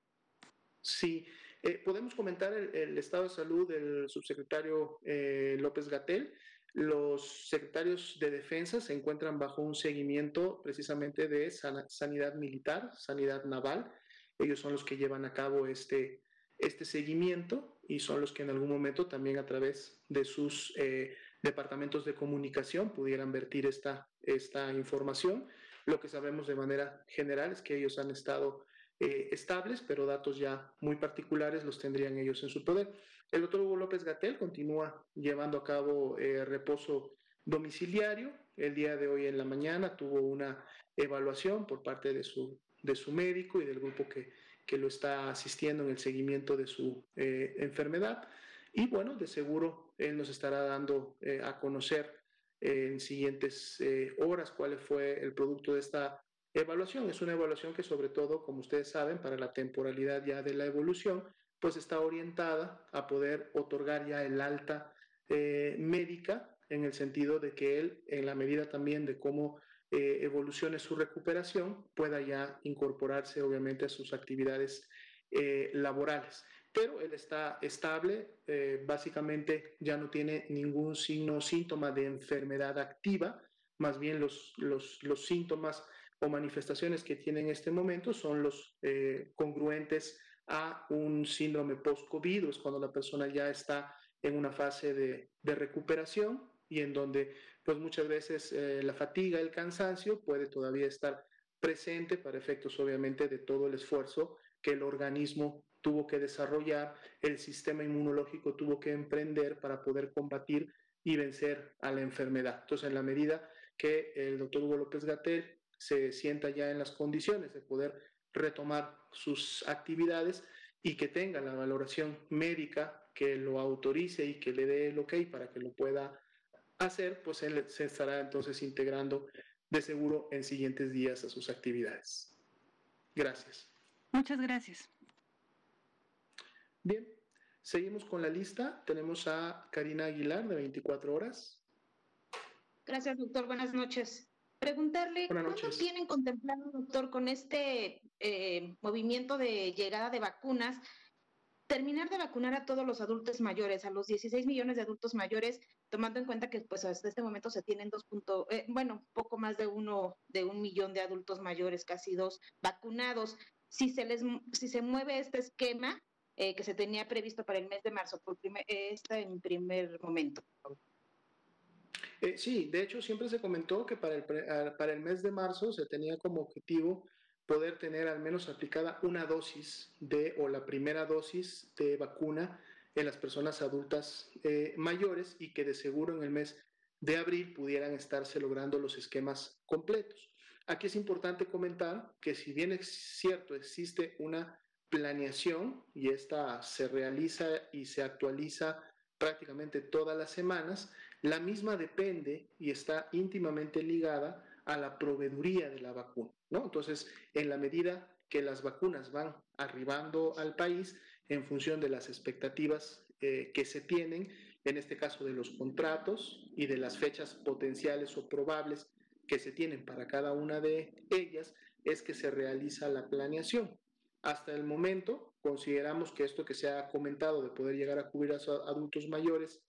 Sí, eh, podemos comentar el, estado de salud del subsecretario eh, López Gatel. Los secretarios de defensa se encuentran bajo un seguimiento precisamente de sanidad militar, sanidad naval. Ellos son los que llevan a cabo este, este seguimiento y son los que en algún momento también a través de sus eh, departamentos de comunicación pudieran vertir esta, esta información. Lo que sabemos de manera general es que ellos han estado eh, estables, pero datos ya muy particulares los tendrían ellos en su poder. El doctor Hugo López Gatel continúa llevando a cabo eh, reposo domiciliario. El día de hoy en la mañana tuvo una evaluación por parte de su, de su médico y del grupo que, que lo está asistiendo en el seguimiento de su eh, enfermedad. Y bueno, de seguro él nos estará dando eh, a conocer en siguientes horas cuál fue el producto de esta evaluación. Es una evaluación que sobre todo, como ustedes saben, para la temporalidad ya de la evolución, pues está orientada a poder otorgar ya el alta eh, médica en el sentido de que él, en la medida también de cómo evolucione su recuperación, pueda ya incorporarse obviamente a sus actividades laborales pero él está estable, eh, básicamente ya no tiene ningún signo o síntoma de enfermedad activa, más bien los, los, los, síntomas manifestaciones que tiene en este momento son los eh, congruentes a un síndrome post-COVID, es cuando la persona ya está en una fase de, de recuperación y en donde pues muchas veces eh, la fatiga, el cansancio puede todavía estar presente para efectos obviamente de todo el esfuerzo que el organismo tuvo que desarrollar, el sistema inmunológico tuvo que emprender para poder combatir y vencer a la enfermedad. Entonces, en la medida que el doctor Hugo López Gatel se sienta ya en las condiciones de poder retomar sus actividades y que tenga la valoración médica que lo autorice y que le dé el ok para que lo pueda hacer, pues él se estará entonces integrando de seguro en siguientes días a sus actividades. Gracias. Muchas gracias. Bien, seguimos con la lista. Tenemos a Karina Aguilar de 24 horas. Gracias, doctor. Buenas noches. Preguntarle, ¿cuándo tienen contemplado, doctor, con este eh, movimiento de llegada de vacunas, terminar de vacunar a todos los adultos mayores, a los 16 millones de adultos mayores, tomando en cuenta que pues hasta este momento se tienen dos puntos, eh, bueno, poco más de uno, de un millón de adultos mayores, casi dos, vacunados. Si se les, si se mueve este esquema, eh, que se tenía previsto para el mes de marzo, por primer, esta en primer momento. Eh, sí, de hecho siempre se comentó que para el, para el mes de marzo se tenía como objetivo poder tener al menos aplicada una dosis de o la primera dosis de vacuna en las personas adultas eh, mayores y que de seguro en el mes de abril pudieran estarse logrando los esquemas completos. Aquí es importante comentar que si bien es cierto existe una planeación y esta se realiza y se actualiza prácticamente todas las semanas, la misma depende y está íntimamente ligada a la proveeduría de la vacuna, ¿no? Entonces, en la medida que las vacunas van arribando al país en función de las expectativas eh, que se tienen, en este caso de los contratos y de las fechas potenciales o probables que se tienen para cada una de ellas, es que se realiza la planeación. Hasta el momento, consideramos que esto que se ha comentado de poder llegar a cubrir a adultos mayores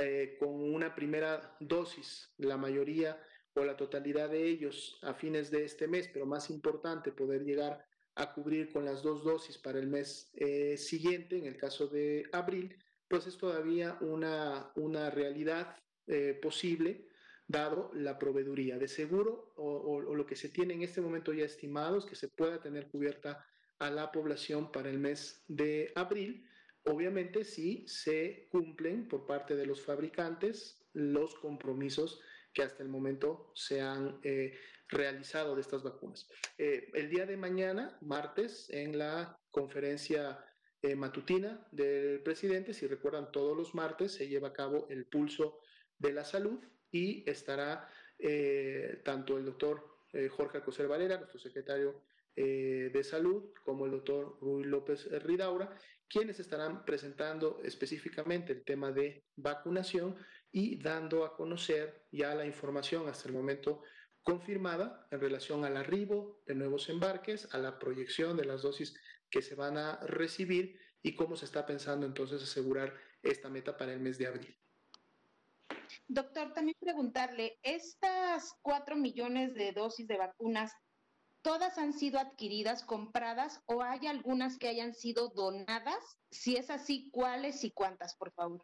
eh, con una primera dosis, la mayoría o la totalidad de ellos a fines de este mes, pero más importante, poder llegar a cubrir con las dos dosis para el mes eh, siguiente, en el caso de abril, pues es todavía una, una realidad eh, posible dado la proveeduría. De seguro, o, o, lo que se tiene en este momento ya estimado es que se pueda tener cubierta a la población para el mes de abril, obviamente si se cumplen por parte de los fabricantes los compromisos que hasta el momento se han eh, realizado de estas vacunas. Eh, el día de mañana, martes, en la conferencia eh, matutina del presidente. Si recuerdan, todos los martes se lleva a cabo el pulso de la salud y estará tanto el doctor Jorge Alcocer Valera, nuestro secretario de salud, como el doctor Rui López Ridaura, quienes estarán presentando específicamente el tema de vacunación y dando a conocer ya la información hasta el momento confirmada en relación al arribo de nuevos embarques, a la proyección de las dosis que se van a recibir y cómo se está pensando entonces asegurar esta meta para el mes de abril. Doctor, también preguntarle, ¿estas cuatro millones de dosis de vacunas, todas han sido adquiridas, compradas o hay algunas que hayan sido donadas? Si es así, ¿cuáles y cuántas, por favor?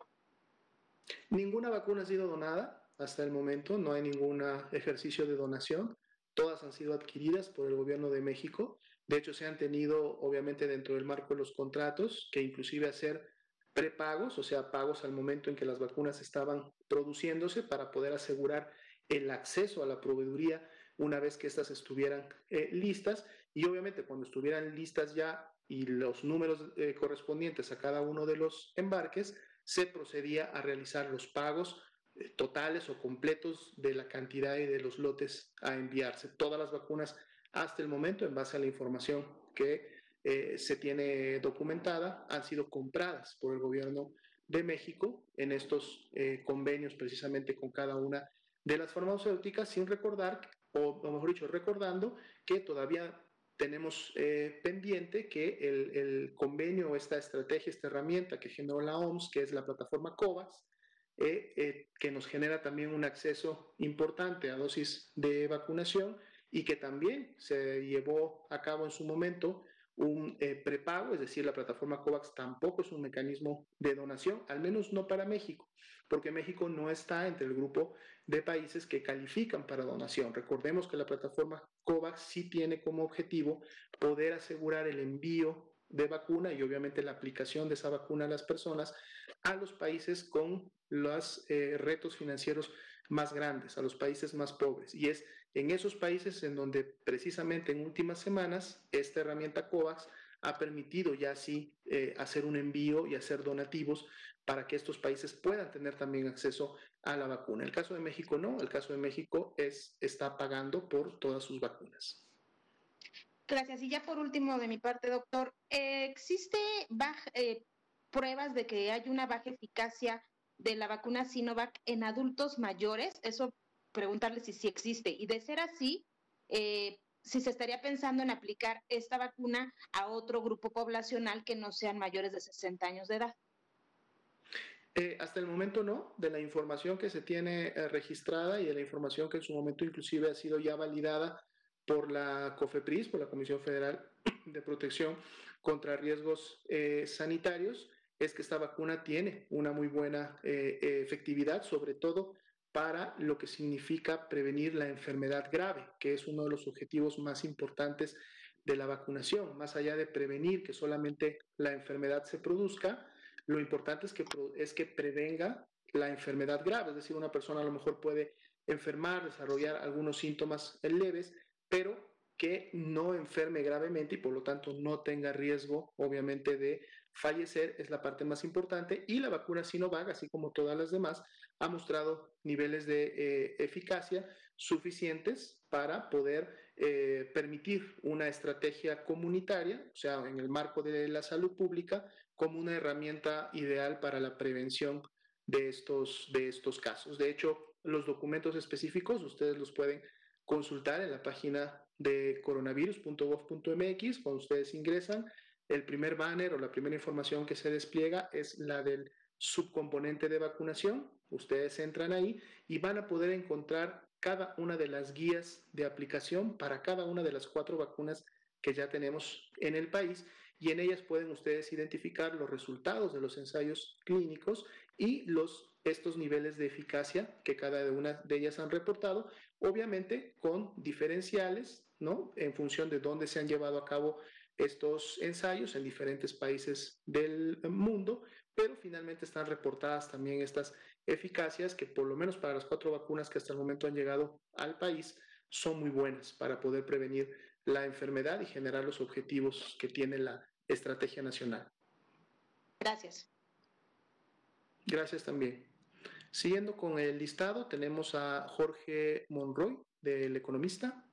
Ninguna vacuna ha sido donada hasta el momento, no hay ningún ejercicio de donación. Todas han sido adquiridas por el gobierno de México. De hecho, se han tenido, obviamente, dentro del marco de los contratos, que inclusive hacer prepagos, o sea, pagos al momento en que las vacunas estaban produciéndose para poder asegurar el acceso a la proveeduría una vez que éstas estuvieran eh, listas. Y obviamente cuando estuvieran listas ya y los números eh, correspondientes a cada uno de los embarques, se procedía a realizar los pagos eh, totales o completos de la cantidad y de los lotes a enviarse. Todas las vacunas hasta el momento, en base a la información que eh, se tiene documentada, han sido compradas por el gobierno de México en estos eh, convenios precisamente con cada una de las farmacéuticas, sin recordar, o, mejor dicho, recordando que todavía tenemos pendiente que el, el, convenio, esta estrategia, esta herramienta que generó la OMS, que es la plataforma COVAX, eh, eh, que nos genera también un acceso importante a dosis de vacunación y que también se llevó a cabo en su momento un eh, prepago, es decir, la plataforma COVAX tampoco es un mecanismo de donación, al menos no para México, porque México no está entre el grupo de países que califican para donación. Recordemos que la plataforma COVAX sí tiene como objetivo poder asegurar el envío de vacuna y obviamente la aplicación de esa vacuna a las personas a los países con los eh, retos financieros más grandes, a los países más pobres. Y es en esos países en donde precisamente en últimas semanas esta herramienta COVAX ha permitido ya así eh, hacer un envío y hacer donativos para que estos países puedan tener también acceso a la vacuna. El caso de México no, el caso de México es, está pagando por todas sus vacunas. Gracias. Y ya por último de mi parte, doctor, ¿existe eh, pruebas de que hay una baja eficacia de la vacuna Sinovac en adultos mayores? Eso preguntarle si sí existe. Y de ser así, eh, si se estaría pensando en aplicar esta vacuna a otro grupo poblacional que no sean mayores de 60 años de edad. Eh, hasta el momento no, de la información que se tiene registrada y de la información que en su momento inclusive ha sido ya validada por la COFEPRIS, por la Comisión Federal de Protección contra Riesgos eh, Sanitarios, es que esta vacuna tiene una muy buena eh, efectividad, sobre todo para lo que significa prevenir la enfermedad grave, que es uno de los objetivos más importantes de la vacunación. Más allá de prevenir que solamente la enfermedad se produzca, lo importante es que, es que prevenga la enfermedad grave, es decir, una persona a lo mejor puede enfermar, desarrollar algunos síntomas leves, pero que no enferme gravemente y por lo tanto no tenga riesgo, obviamente, de fallecer, es la parte más importante. Y la vacuna Sinovac, así como todas las demás, ha mostrado niveles de eh, eficacia suficientes para poder eh, permitir una estrategia comunitaria, o sea, en el marco de la salud pública, como una herramienta ideal para la prevención de estos, de estos casos. De hecho, los documentos específicos ustedes los pueden consultar en la página de coronavirus.gov.mx. Cuando ustedes ingresan, el primer banner o la primera información que se despliega es la del subcomponente de vacunación. Ustedes entran ahí y van a poder encontrar cada una de las guías de aplicación para cada una de las cuatro vacunas que ya tenemos en el país y en ellas pueden ustedes identificar los resultados de los ensayos clínicos y los estos niveles de eficacia que cada una de ellas han reportado, obviamente con diferenciales, ¿no? En función de dónde se han llevado a cabo estos ensayos en diferentes países del mundo, pero finalmente están reportadas también estas eficacias que por lo menos para las cuatro vacunas que hasta el momento han llegado al país son muy buenas para poder prevenir la enfermedad y generar los objetivos que tiene la estrategia nacional. Gracias. Gracias también. Siguiendo con el listado, tenemos a Jorge Monroy, del Economista.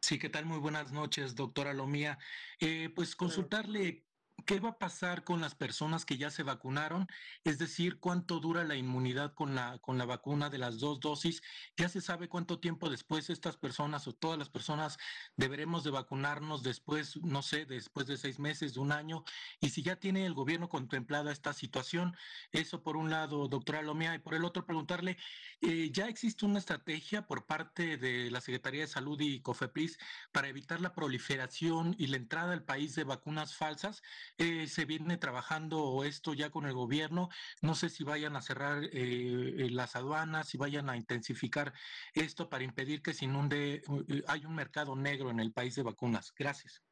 Sí, ¿qué tal? Muy buenas noches, doctora Lomía. Eh, pues consultarle ¿Qué va a pasar con las personas que ya se vacunaron? Es decir, ¿cuánto dura la inmunidad con la, con la vacuna de las dos dosis? ¿Ya se sabe cuánto tiempo después estas personas o todas las personas deberemos de vacunarnos después, no sé, después de seis meses, de un año? Y si ya tiene el gobierno contemplada esta situación, eso por un lado, doctora Lomía, y por el otro preguntarle, eh, ¿ya existe una estrategia por parte de la Secretaría de Salud y COFEPRIS para evitar la proliferación y la entrada al país de vacunas falsas? Eh, se viene trabajando esto ya con el gobierno. No sé si vayan a cerrar eh, eh, las aduanas, si vayan a intensificar esto para impedir que se inunde, hay un mercado negro en el país de vacunas. Gracias.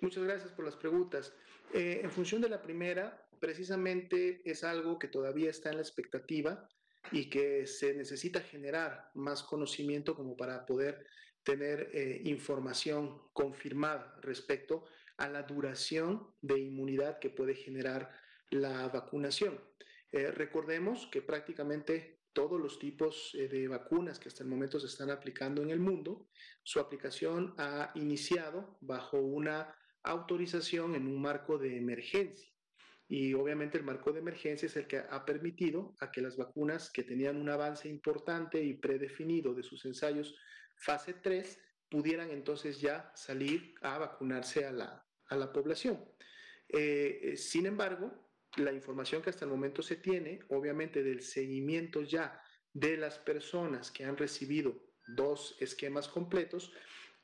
Muchas gracias por las preguntas. en función de la primera, precisamente es algo que todavía está en la expectativa y que se necesita generar más conocimiento como para poder tener información confirmada respecto a la duración de inmunidad que puede generar la vacunación. Eh, recordemos que prácticamente todos los tipos eh, de vacunas que hasta el momento se están aplicando en el mundo, su aplicación ha iniciado bajo una autorización en un marco de emergencia. Y obviamente el marco de emergencia es el que ha permitido a que las vacunas que tenían un avance importante y predefinido de sus ensayos fase 3 pudieran entonces ya salir a vacunarse a la, a la población. Eh, eh, sin embargo, la información que hasta el momento se tiene, obviamente del seguimiento ya de las personas que han recibido dos esquemas completos,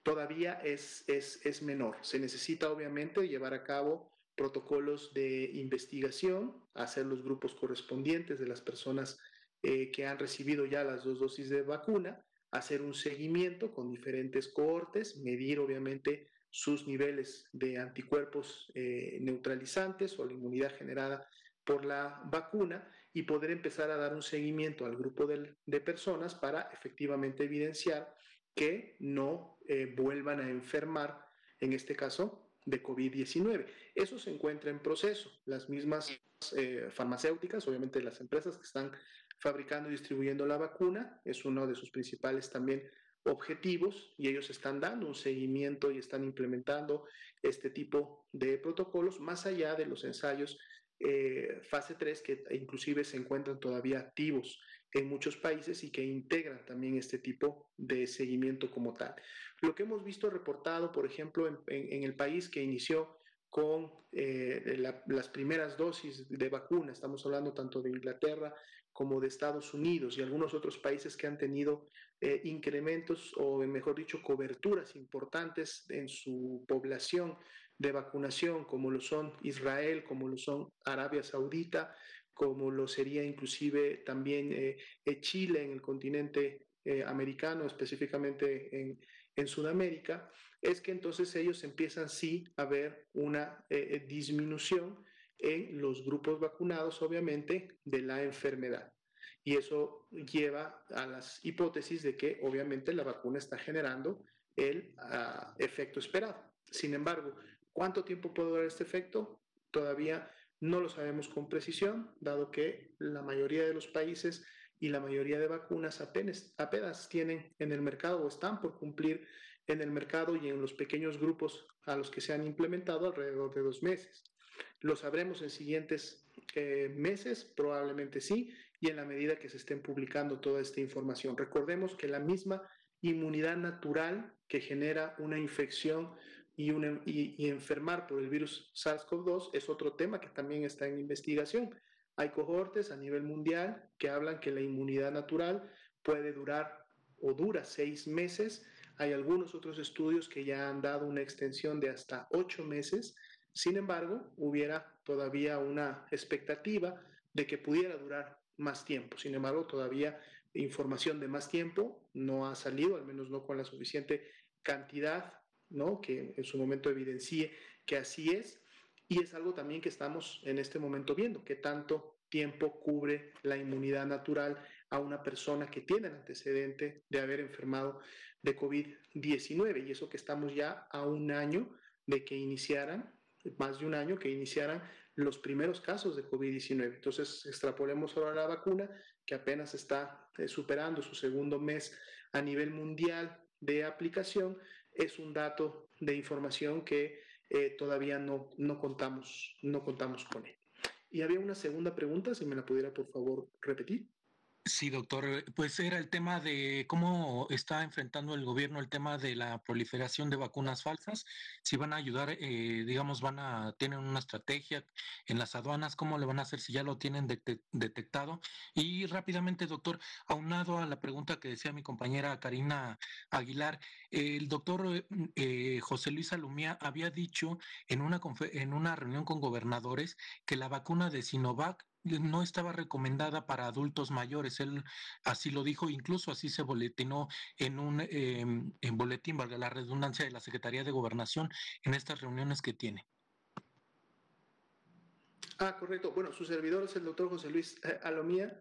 todavía es, es, menor. Se necesita obviamente llevar a cabo protocolos de investigación, hacer los grupos correspondientes de las personas eh, que han recibido ya las dos dosis de vacuna, hacer un seguimiento con diferentes cohortes, medir obviamente sus niveles de anticuerpos eh, neutralizantes o la inmunidad generada por la vacuna y poder empezar a dar un seguimiento al grupo de, personas para efectivamente evidenciar que no eh, vuelvan a enfermar, en este caso, de COVID-19. Eso se encuentra en proceso. Las mismas eh, farmacéuticas, obviamente las empresas que están fabricando y distribuyendo la vacuna, es uno de sus principales también objetivos y ellos están dando un seguimiento y están implementando este tipo de protocolos más allá de los ensayos eh, fase 3 que inclusive se encuentran todavía activos en muchos países y que integran también este tipo de seguimiento como tal. Lo que hemos visto reportado, por ejemplo, en, el país que inició con eh, las primeras dosis de vacuna, estamos hablando tanto de Inglaterra como de Estados Unidos y algunos otros países que han tenido eh, incrementos o, mejor dicho, coberturas importantes en su población de vacunación, como lo son Israel, como lo son Arabia Saudita, como lo sería inclusive también eh, eh, Chile en el continente americano, específicamente en, en, Sudamérica, es que entonces ellos empiezan sí a ver una disminución en los grupos vacunados, obviamente, de la enfermedad. Y eso lleva a las hipótesis de que, obviamente, la vacuna está generando el ah, efecto esperado. Sin embargo, ¿cuánto tiempo puede durar este efecto? Todavía no lo sabemos con precisión, dado que la mayoría de los países y la mayoría de vacunas apenas, apenas tienen en el mercado o están por cumplir en el mercado y en los pequeños grupos a los que se han implementado alrededor de dos meses. Lo sabremos en siguientes eh, meses, probablemente sí, y en la medida que se estén publicando toda esta información. Recordemos que la misma inmunidad natural que genera una infección y, y, enfermar por el virus SARS-CoV-2 es otro tema que también está en investigación. Hay cohortes a nivel mundial que hablan que la inmunidad natural puede durar o dura seis meses. Hay algunos otros estudios que ya han dado una extensión de hasta ocho meses sin embargo, hubiera todavía una expectativa de que pudiera durar más tiempo. Sin embargo, todavía información de más tiempo no ha salido, al menos no con la suficiente cantidad, ¿no? Que en su momento evidencie que así es. Y es algo también que estamos en este momento viendo, que tanto tiempo cubre la inmunidad natural a una persona que tiene el antecedente de haber enfermado de COVID-19. Y eso que estamos ya a un año de que iniciaran, más de un año, que iniciaran los primeros casos de COVID-19. Entonces, extrapolemos ahora la vacuna, que apenas está eh, superando su segundo mes a nivel mundial de aplicación, es un dato de información que eh, todavía no, no, contamos, no contamos con él. Y había una segunda pregunta, si me la pudiera por favor repetir. Sí, doctor. Pues era el tema de cómo está enfrentando el gobierno el tema de la proliferación de vacunas falsas. Si van a ayudar, eh, digamos, van a tienen una estrategia en las aduanas, cómo le van a hacer si ya lo tienen detectado. Y rápidamente, doctor, aunado a la pregunta que decía mi compañera Karina Aguilar, el doctor eh, José Luis Alumía había dicho en una en una reunión con gobernadores que la vacuna de Sinovac no estaba recomendada para adultos mayores. Él así lo dijo, incluso así se boletinó en un em, en boletín, valga la redundancia, de la Secretaría de Gobernación en estas reuniones que tiene. Ah, correcto. Bueno, su servidor es el doctor José Luis eh, Alomía,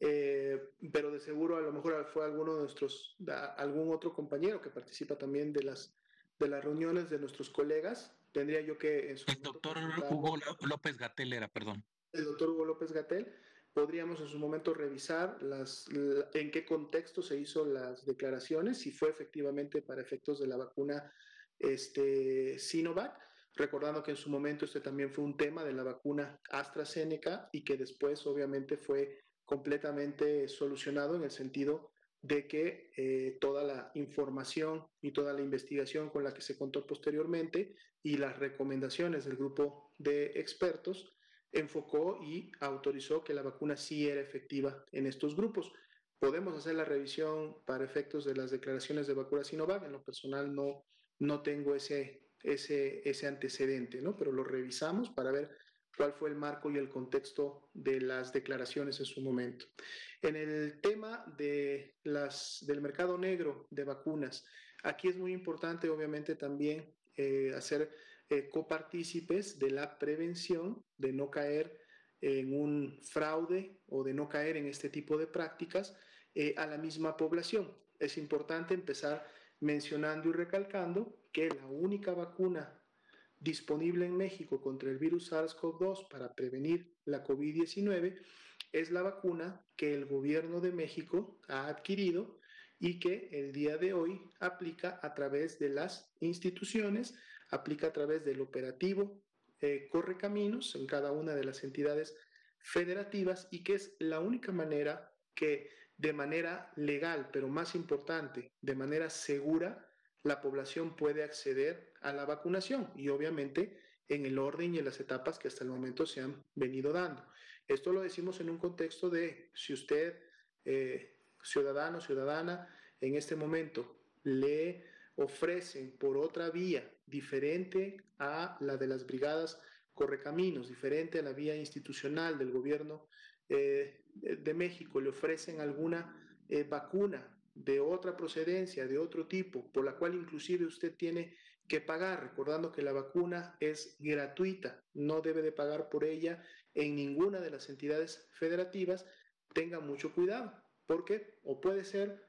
eh, pero de seguro a lo mejor fue alguno de nuestros, algún otro compañero que participa también de las, de las reuniones de nuestros colegas. Tendría yo que... el doctor Hugo López Gatel era, perdón el doctor Hugo López Gatel, podríamos en su momento revisar las, en qué contexto se hizo las declaraciones, si fue efectivamente para efectos de la vacuna este, Sinovac, recordando que en su momento este también fue un tema de la vacuna AstraZeneca y que después obviamente fue completamente solucionado en el sentido de que eh, toda la información y toda la investigación con la que se contó posteriormente y las recomendaciones del grupo de expertos enfocó y autorizó que la vacuna sí era efectiva en estos grupos. Podemos hacer la revisión para efectos de las declaraciones de vacuna Sinovac. En lo personal no, no tengo ese, ese, ese antecedente, ¿no? pero lo revisamos para ver cuál fue el marco y el contexto de las declaraciones en su momento. En el tema de las, del mercado negro de vacunas, aquí es muy importante obviamente también eh, hacer eh, copartícipes de la prevención, de no caer en un fraude o de no caer en este tipo de prácticas eh, a la misma población. Es importante empezar mencionando y recalcando que la única vacuna disponible en México contra el virus SARS-CoV-2 para prevenir la COVID-19 es la vacuna que el gobierno de México ha adquirido y que el día de hoy aplica a través de las instituciones aplica a través del operativo eh, Corre Caminos en cada una de las entidades federativas y que es la única manera que de manera legal, pero más importante, de manera segura, la población puede acceder a la vacunación y obviamente en el orden y en las etapas que hasta el momento se han venido dando. Esto lo decimos en un contexto de si usted, eh, ciudadano, ciudadana, en este momento le ofrecen por otra vía diferente a la de las brigadas Correcaminos, diferente a la vía institucional del gobierno eh, de México, le ofrecen alguna eh, vacuna de otra procedencia, de otro tipo, por la cual inclusive usted tiene que pagar, recordando que la vacuna es gratuita, no debe de pagar por ella en ninguna de las entidades federativas, tenga mucho cuidado, porque o puede ser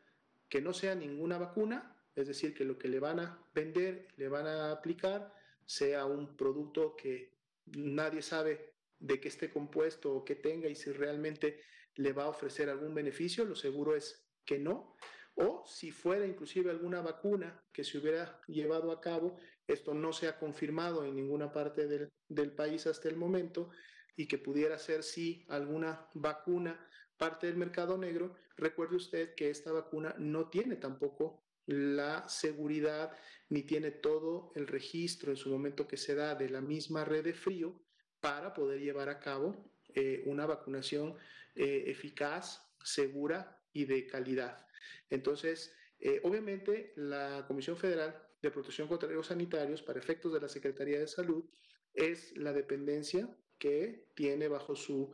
que no sea ninguna vacuna es decir, que lo que le van a vender, le van a aplicar, sea un producto que nadie sabe de qué esté compuesto o qué tenga y si realmente le va a ofrecer algún beneficio, lo seguro es que no. O si fuera inclusive alguna vacuna que se hubiera llevado a cabo, esto no se ha confirmado en ninguna parte del, del país hasta el momento y que pudiera ser sí alguna vacuna parte del mercado negro, recuerde usted que esta vacuna no tiene tampoco la seguridad ni tiene todo el registro en su momento que se da de la misma red de frío para poder llevar a cabo eh, una vacunación eh, eficaz, segura y de calidad. Entonces, eh, obviamente, la Comisión Federal de Protección contra Riesgos Sanitarios, para efectos de la Secretaría de Salud, es la dependencia que tiene bajo su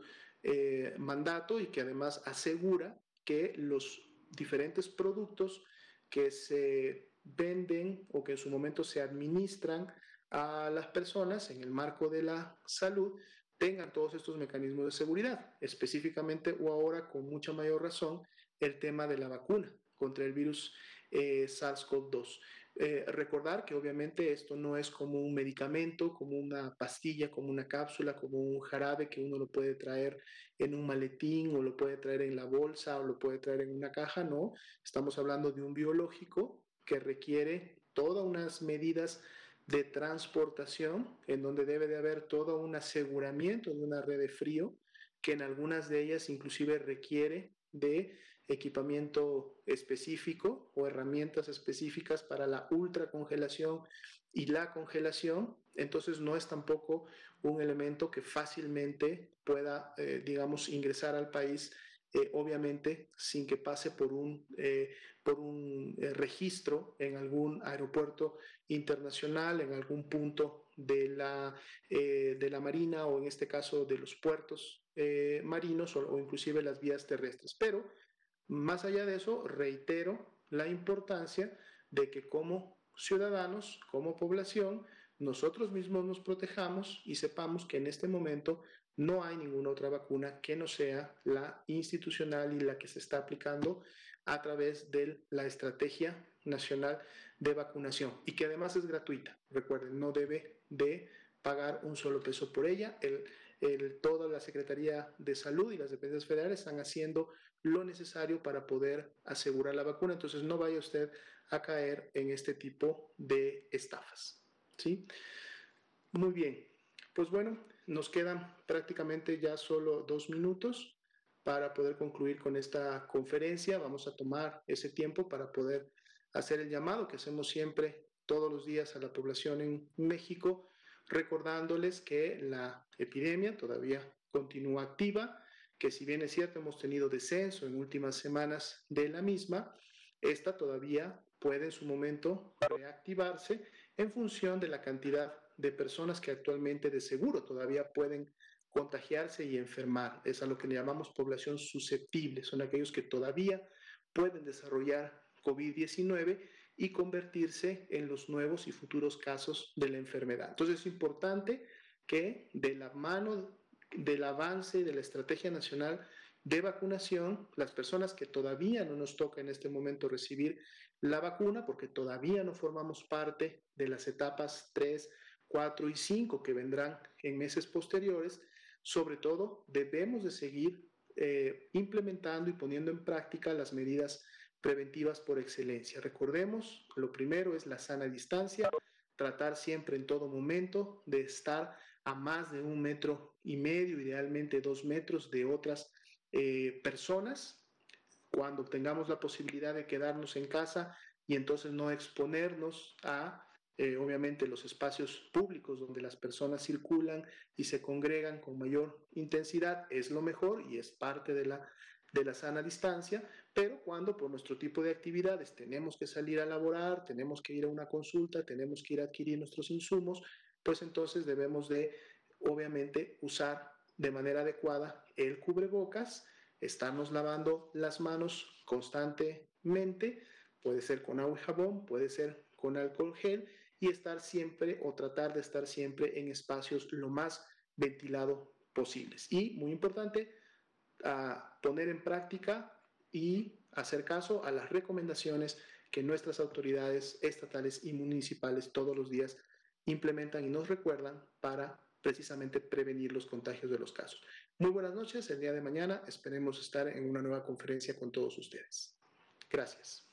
mandato y que además asegura que los diferentes productos que se venden o que en su momento se administran a las personas en el marco de la salud tengan todos estos mecanismos de seguridad, específicamente o ahora con mucha mayor razón el tema de la vacuna contra el virus eh, SARS-CoV-2. Eh, recordar que obviamente esto no es como un medicamento, como una pastilla, como una cápsula, como un jarabe que uno lo puede traer en un maletín o lo puede traer en la bolsa o lo puede traer en una caja, no. Estamos hablando de un biológico que requiere todas unas medidas de transportación en donde debe de haber todo un aseguramiento de una red de frío que en algunas de ellas inclusive requiere de equipamiento específico o herramientas específicas para la ultracongelación y la congelación, entonces no es tampoco un elemento que fácilmente pueda, eh, digamos, ingresar al país, eh, obviamente sin que pase por un, eh, por un registro en algún aeropuerto internacional, en algún punto de la, de la Marina o en este caso de los puertos marinos o, o inclusive las vías terrestres. Pero más allá de eso, reitero la importancia de que como ciudadanos, como población, nosotros mismos nos protejamos y sepamos que en este momento no hay ninguna otra vacuna que no sea la institucional y la que se está aplicando a través de la Estrategia Nacional de Vacunación y que además es gratuita. Recuerden, no debe de pagar un solo peso por ella. toda la Secretaría de Salud y las dependencias federales están haciendo lo necesario para poder asegurar la vacuna. Entonces no vaya usted a caer en este tipo de estafas. ¿sí? Muy bien. Pues bueno, nos quedan prácticamente ya solo dos minutos para poder concluir con esta conferencia. Vamos a tomar ese tiempo para poder hacer el llamado que hacemos siempre todos los días a la población en México, recordándoles que la epidemia todavía continúa activa, que si bien es cierto hemos tenido descenso en últimas semanas de la misma, esta todavía puede en su momento reactivarse en función de la cantidad de personas que actualmente de seguro todavía pueden contagiarse y enfermar. Es a lo que llamamos población susceptible. Son aquellos que todavía pueden desarrollar COVID-19 y convertirse en los nuevos y futuros casos de la enfermedad. Entonces es importante que de la mano del avance de la Estrategia Nacional de Vacunación, las personas que todavía no nos toca en este momento recibir la vacuna, porque todavía no formamos parte de las etapas 3, 4 y 5 que vendrán en meses posteriores, sobre todo debemos de seguir eh, implementando y poniendo en práctica las medidas preventivas por excelencia. Recordemos, lo primero es la sana distancia, tratar siempre en todo momento de estar a más de un metro y medio, idealmente dos metros de otras eh, personas, cuando tengamos la posibilidad de quedarnos en casa y entonces no exponernos a, eh, obviamente, los espacios públicos donde las personas circulan y se congregan con mayor intensidad, es lo mejor y es parte de la, de la sana distancia, pero cuando por nuestro tipo de actividades tenemos que salir a laborar, tenemos que ir a una consulta, tenemos que ir a adquirir nuestros insumos, pues entonces debemos de, obviamente, usar de manera adecuada el cubrebocas, estarnos lavando las manos constantemente, puede ser con agua y jabón, puede ser con alcohol gel y estar siempre o tratar de estar siempre en espacios lo más ventilado posibles. Y muy importante, poner en práctica y hacer caso a las recomendaciones que nuestras autoridades estatales y municipales todos los días implementan y nos recuerdan para precisamente prevenir los contagios de los casos. Muy buenas noches, el día de mañana esperemos estar en una nueva conferencia con todos ustedes. Gracias.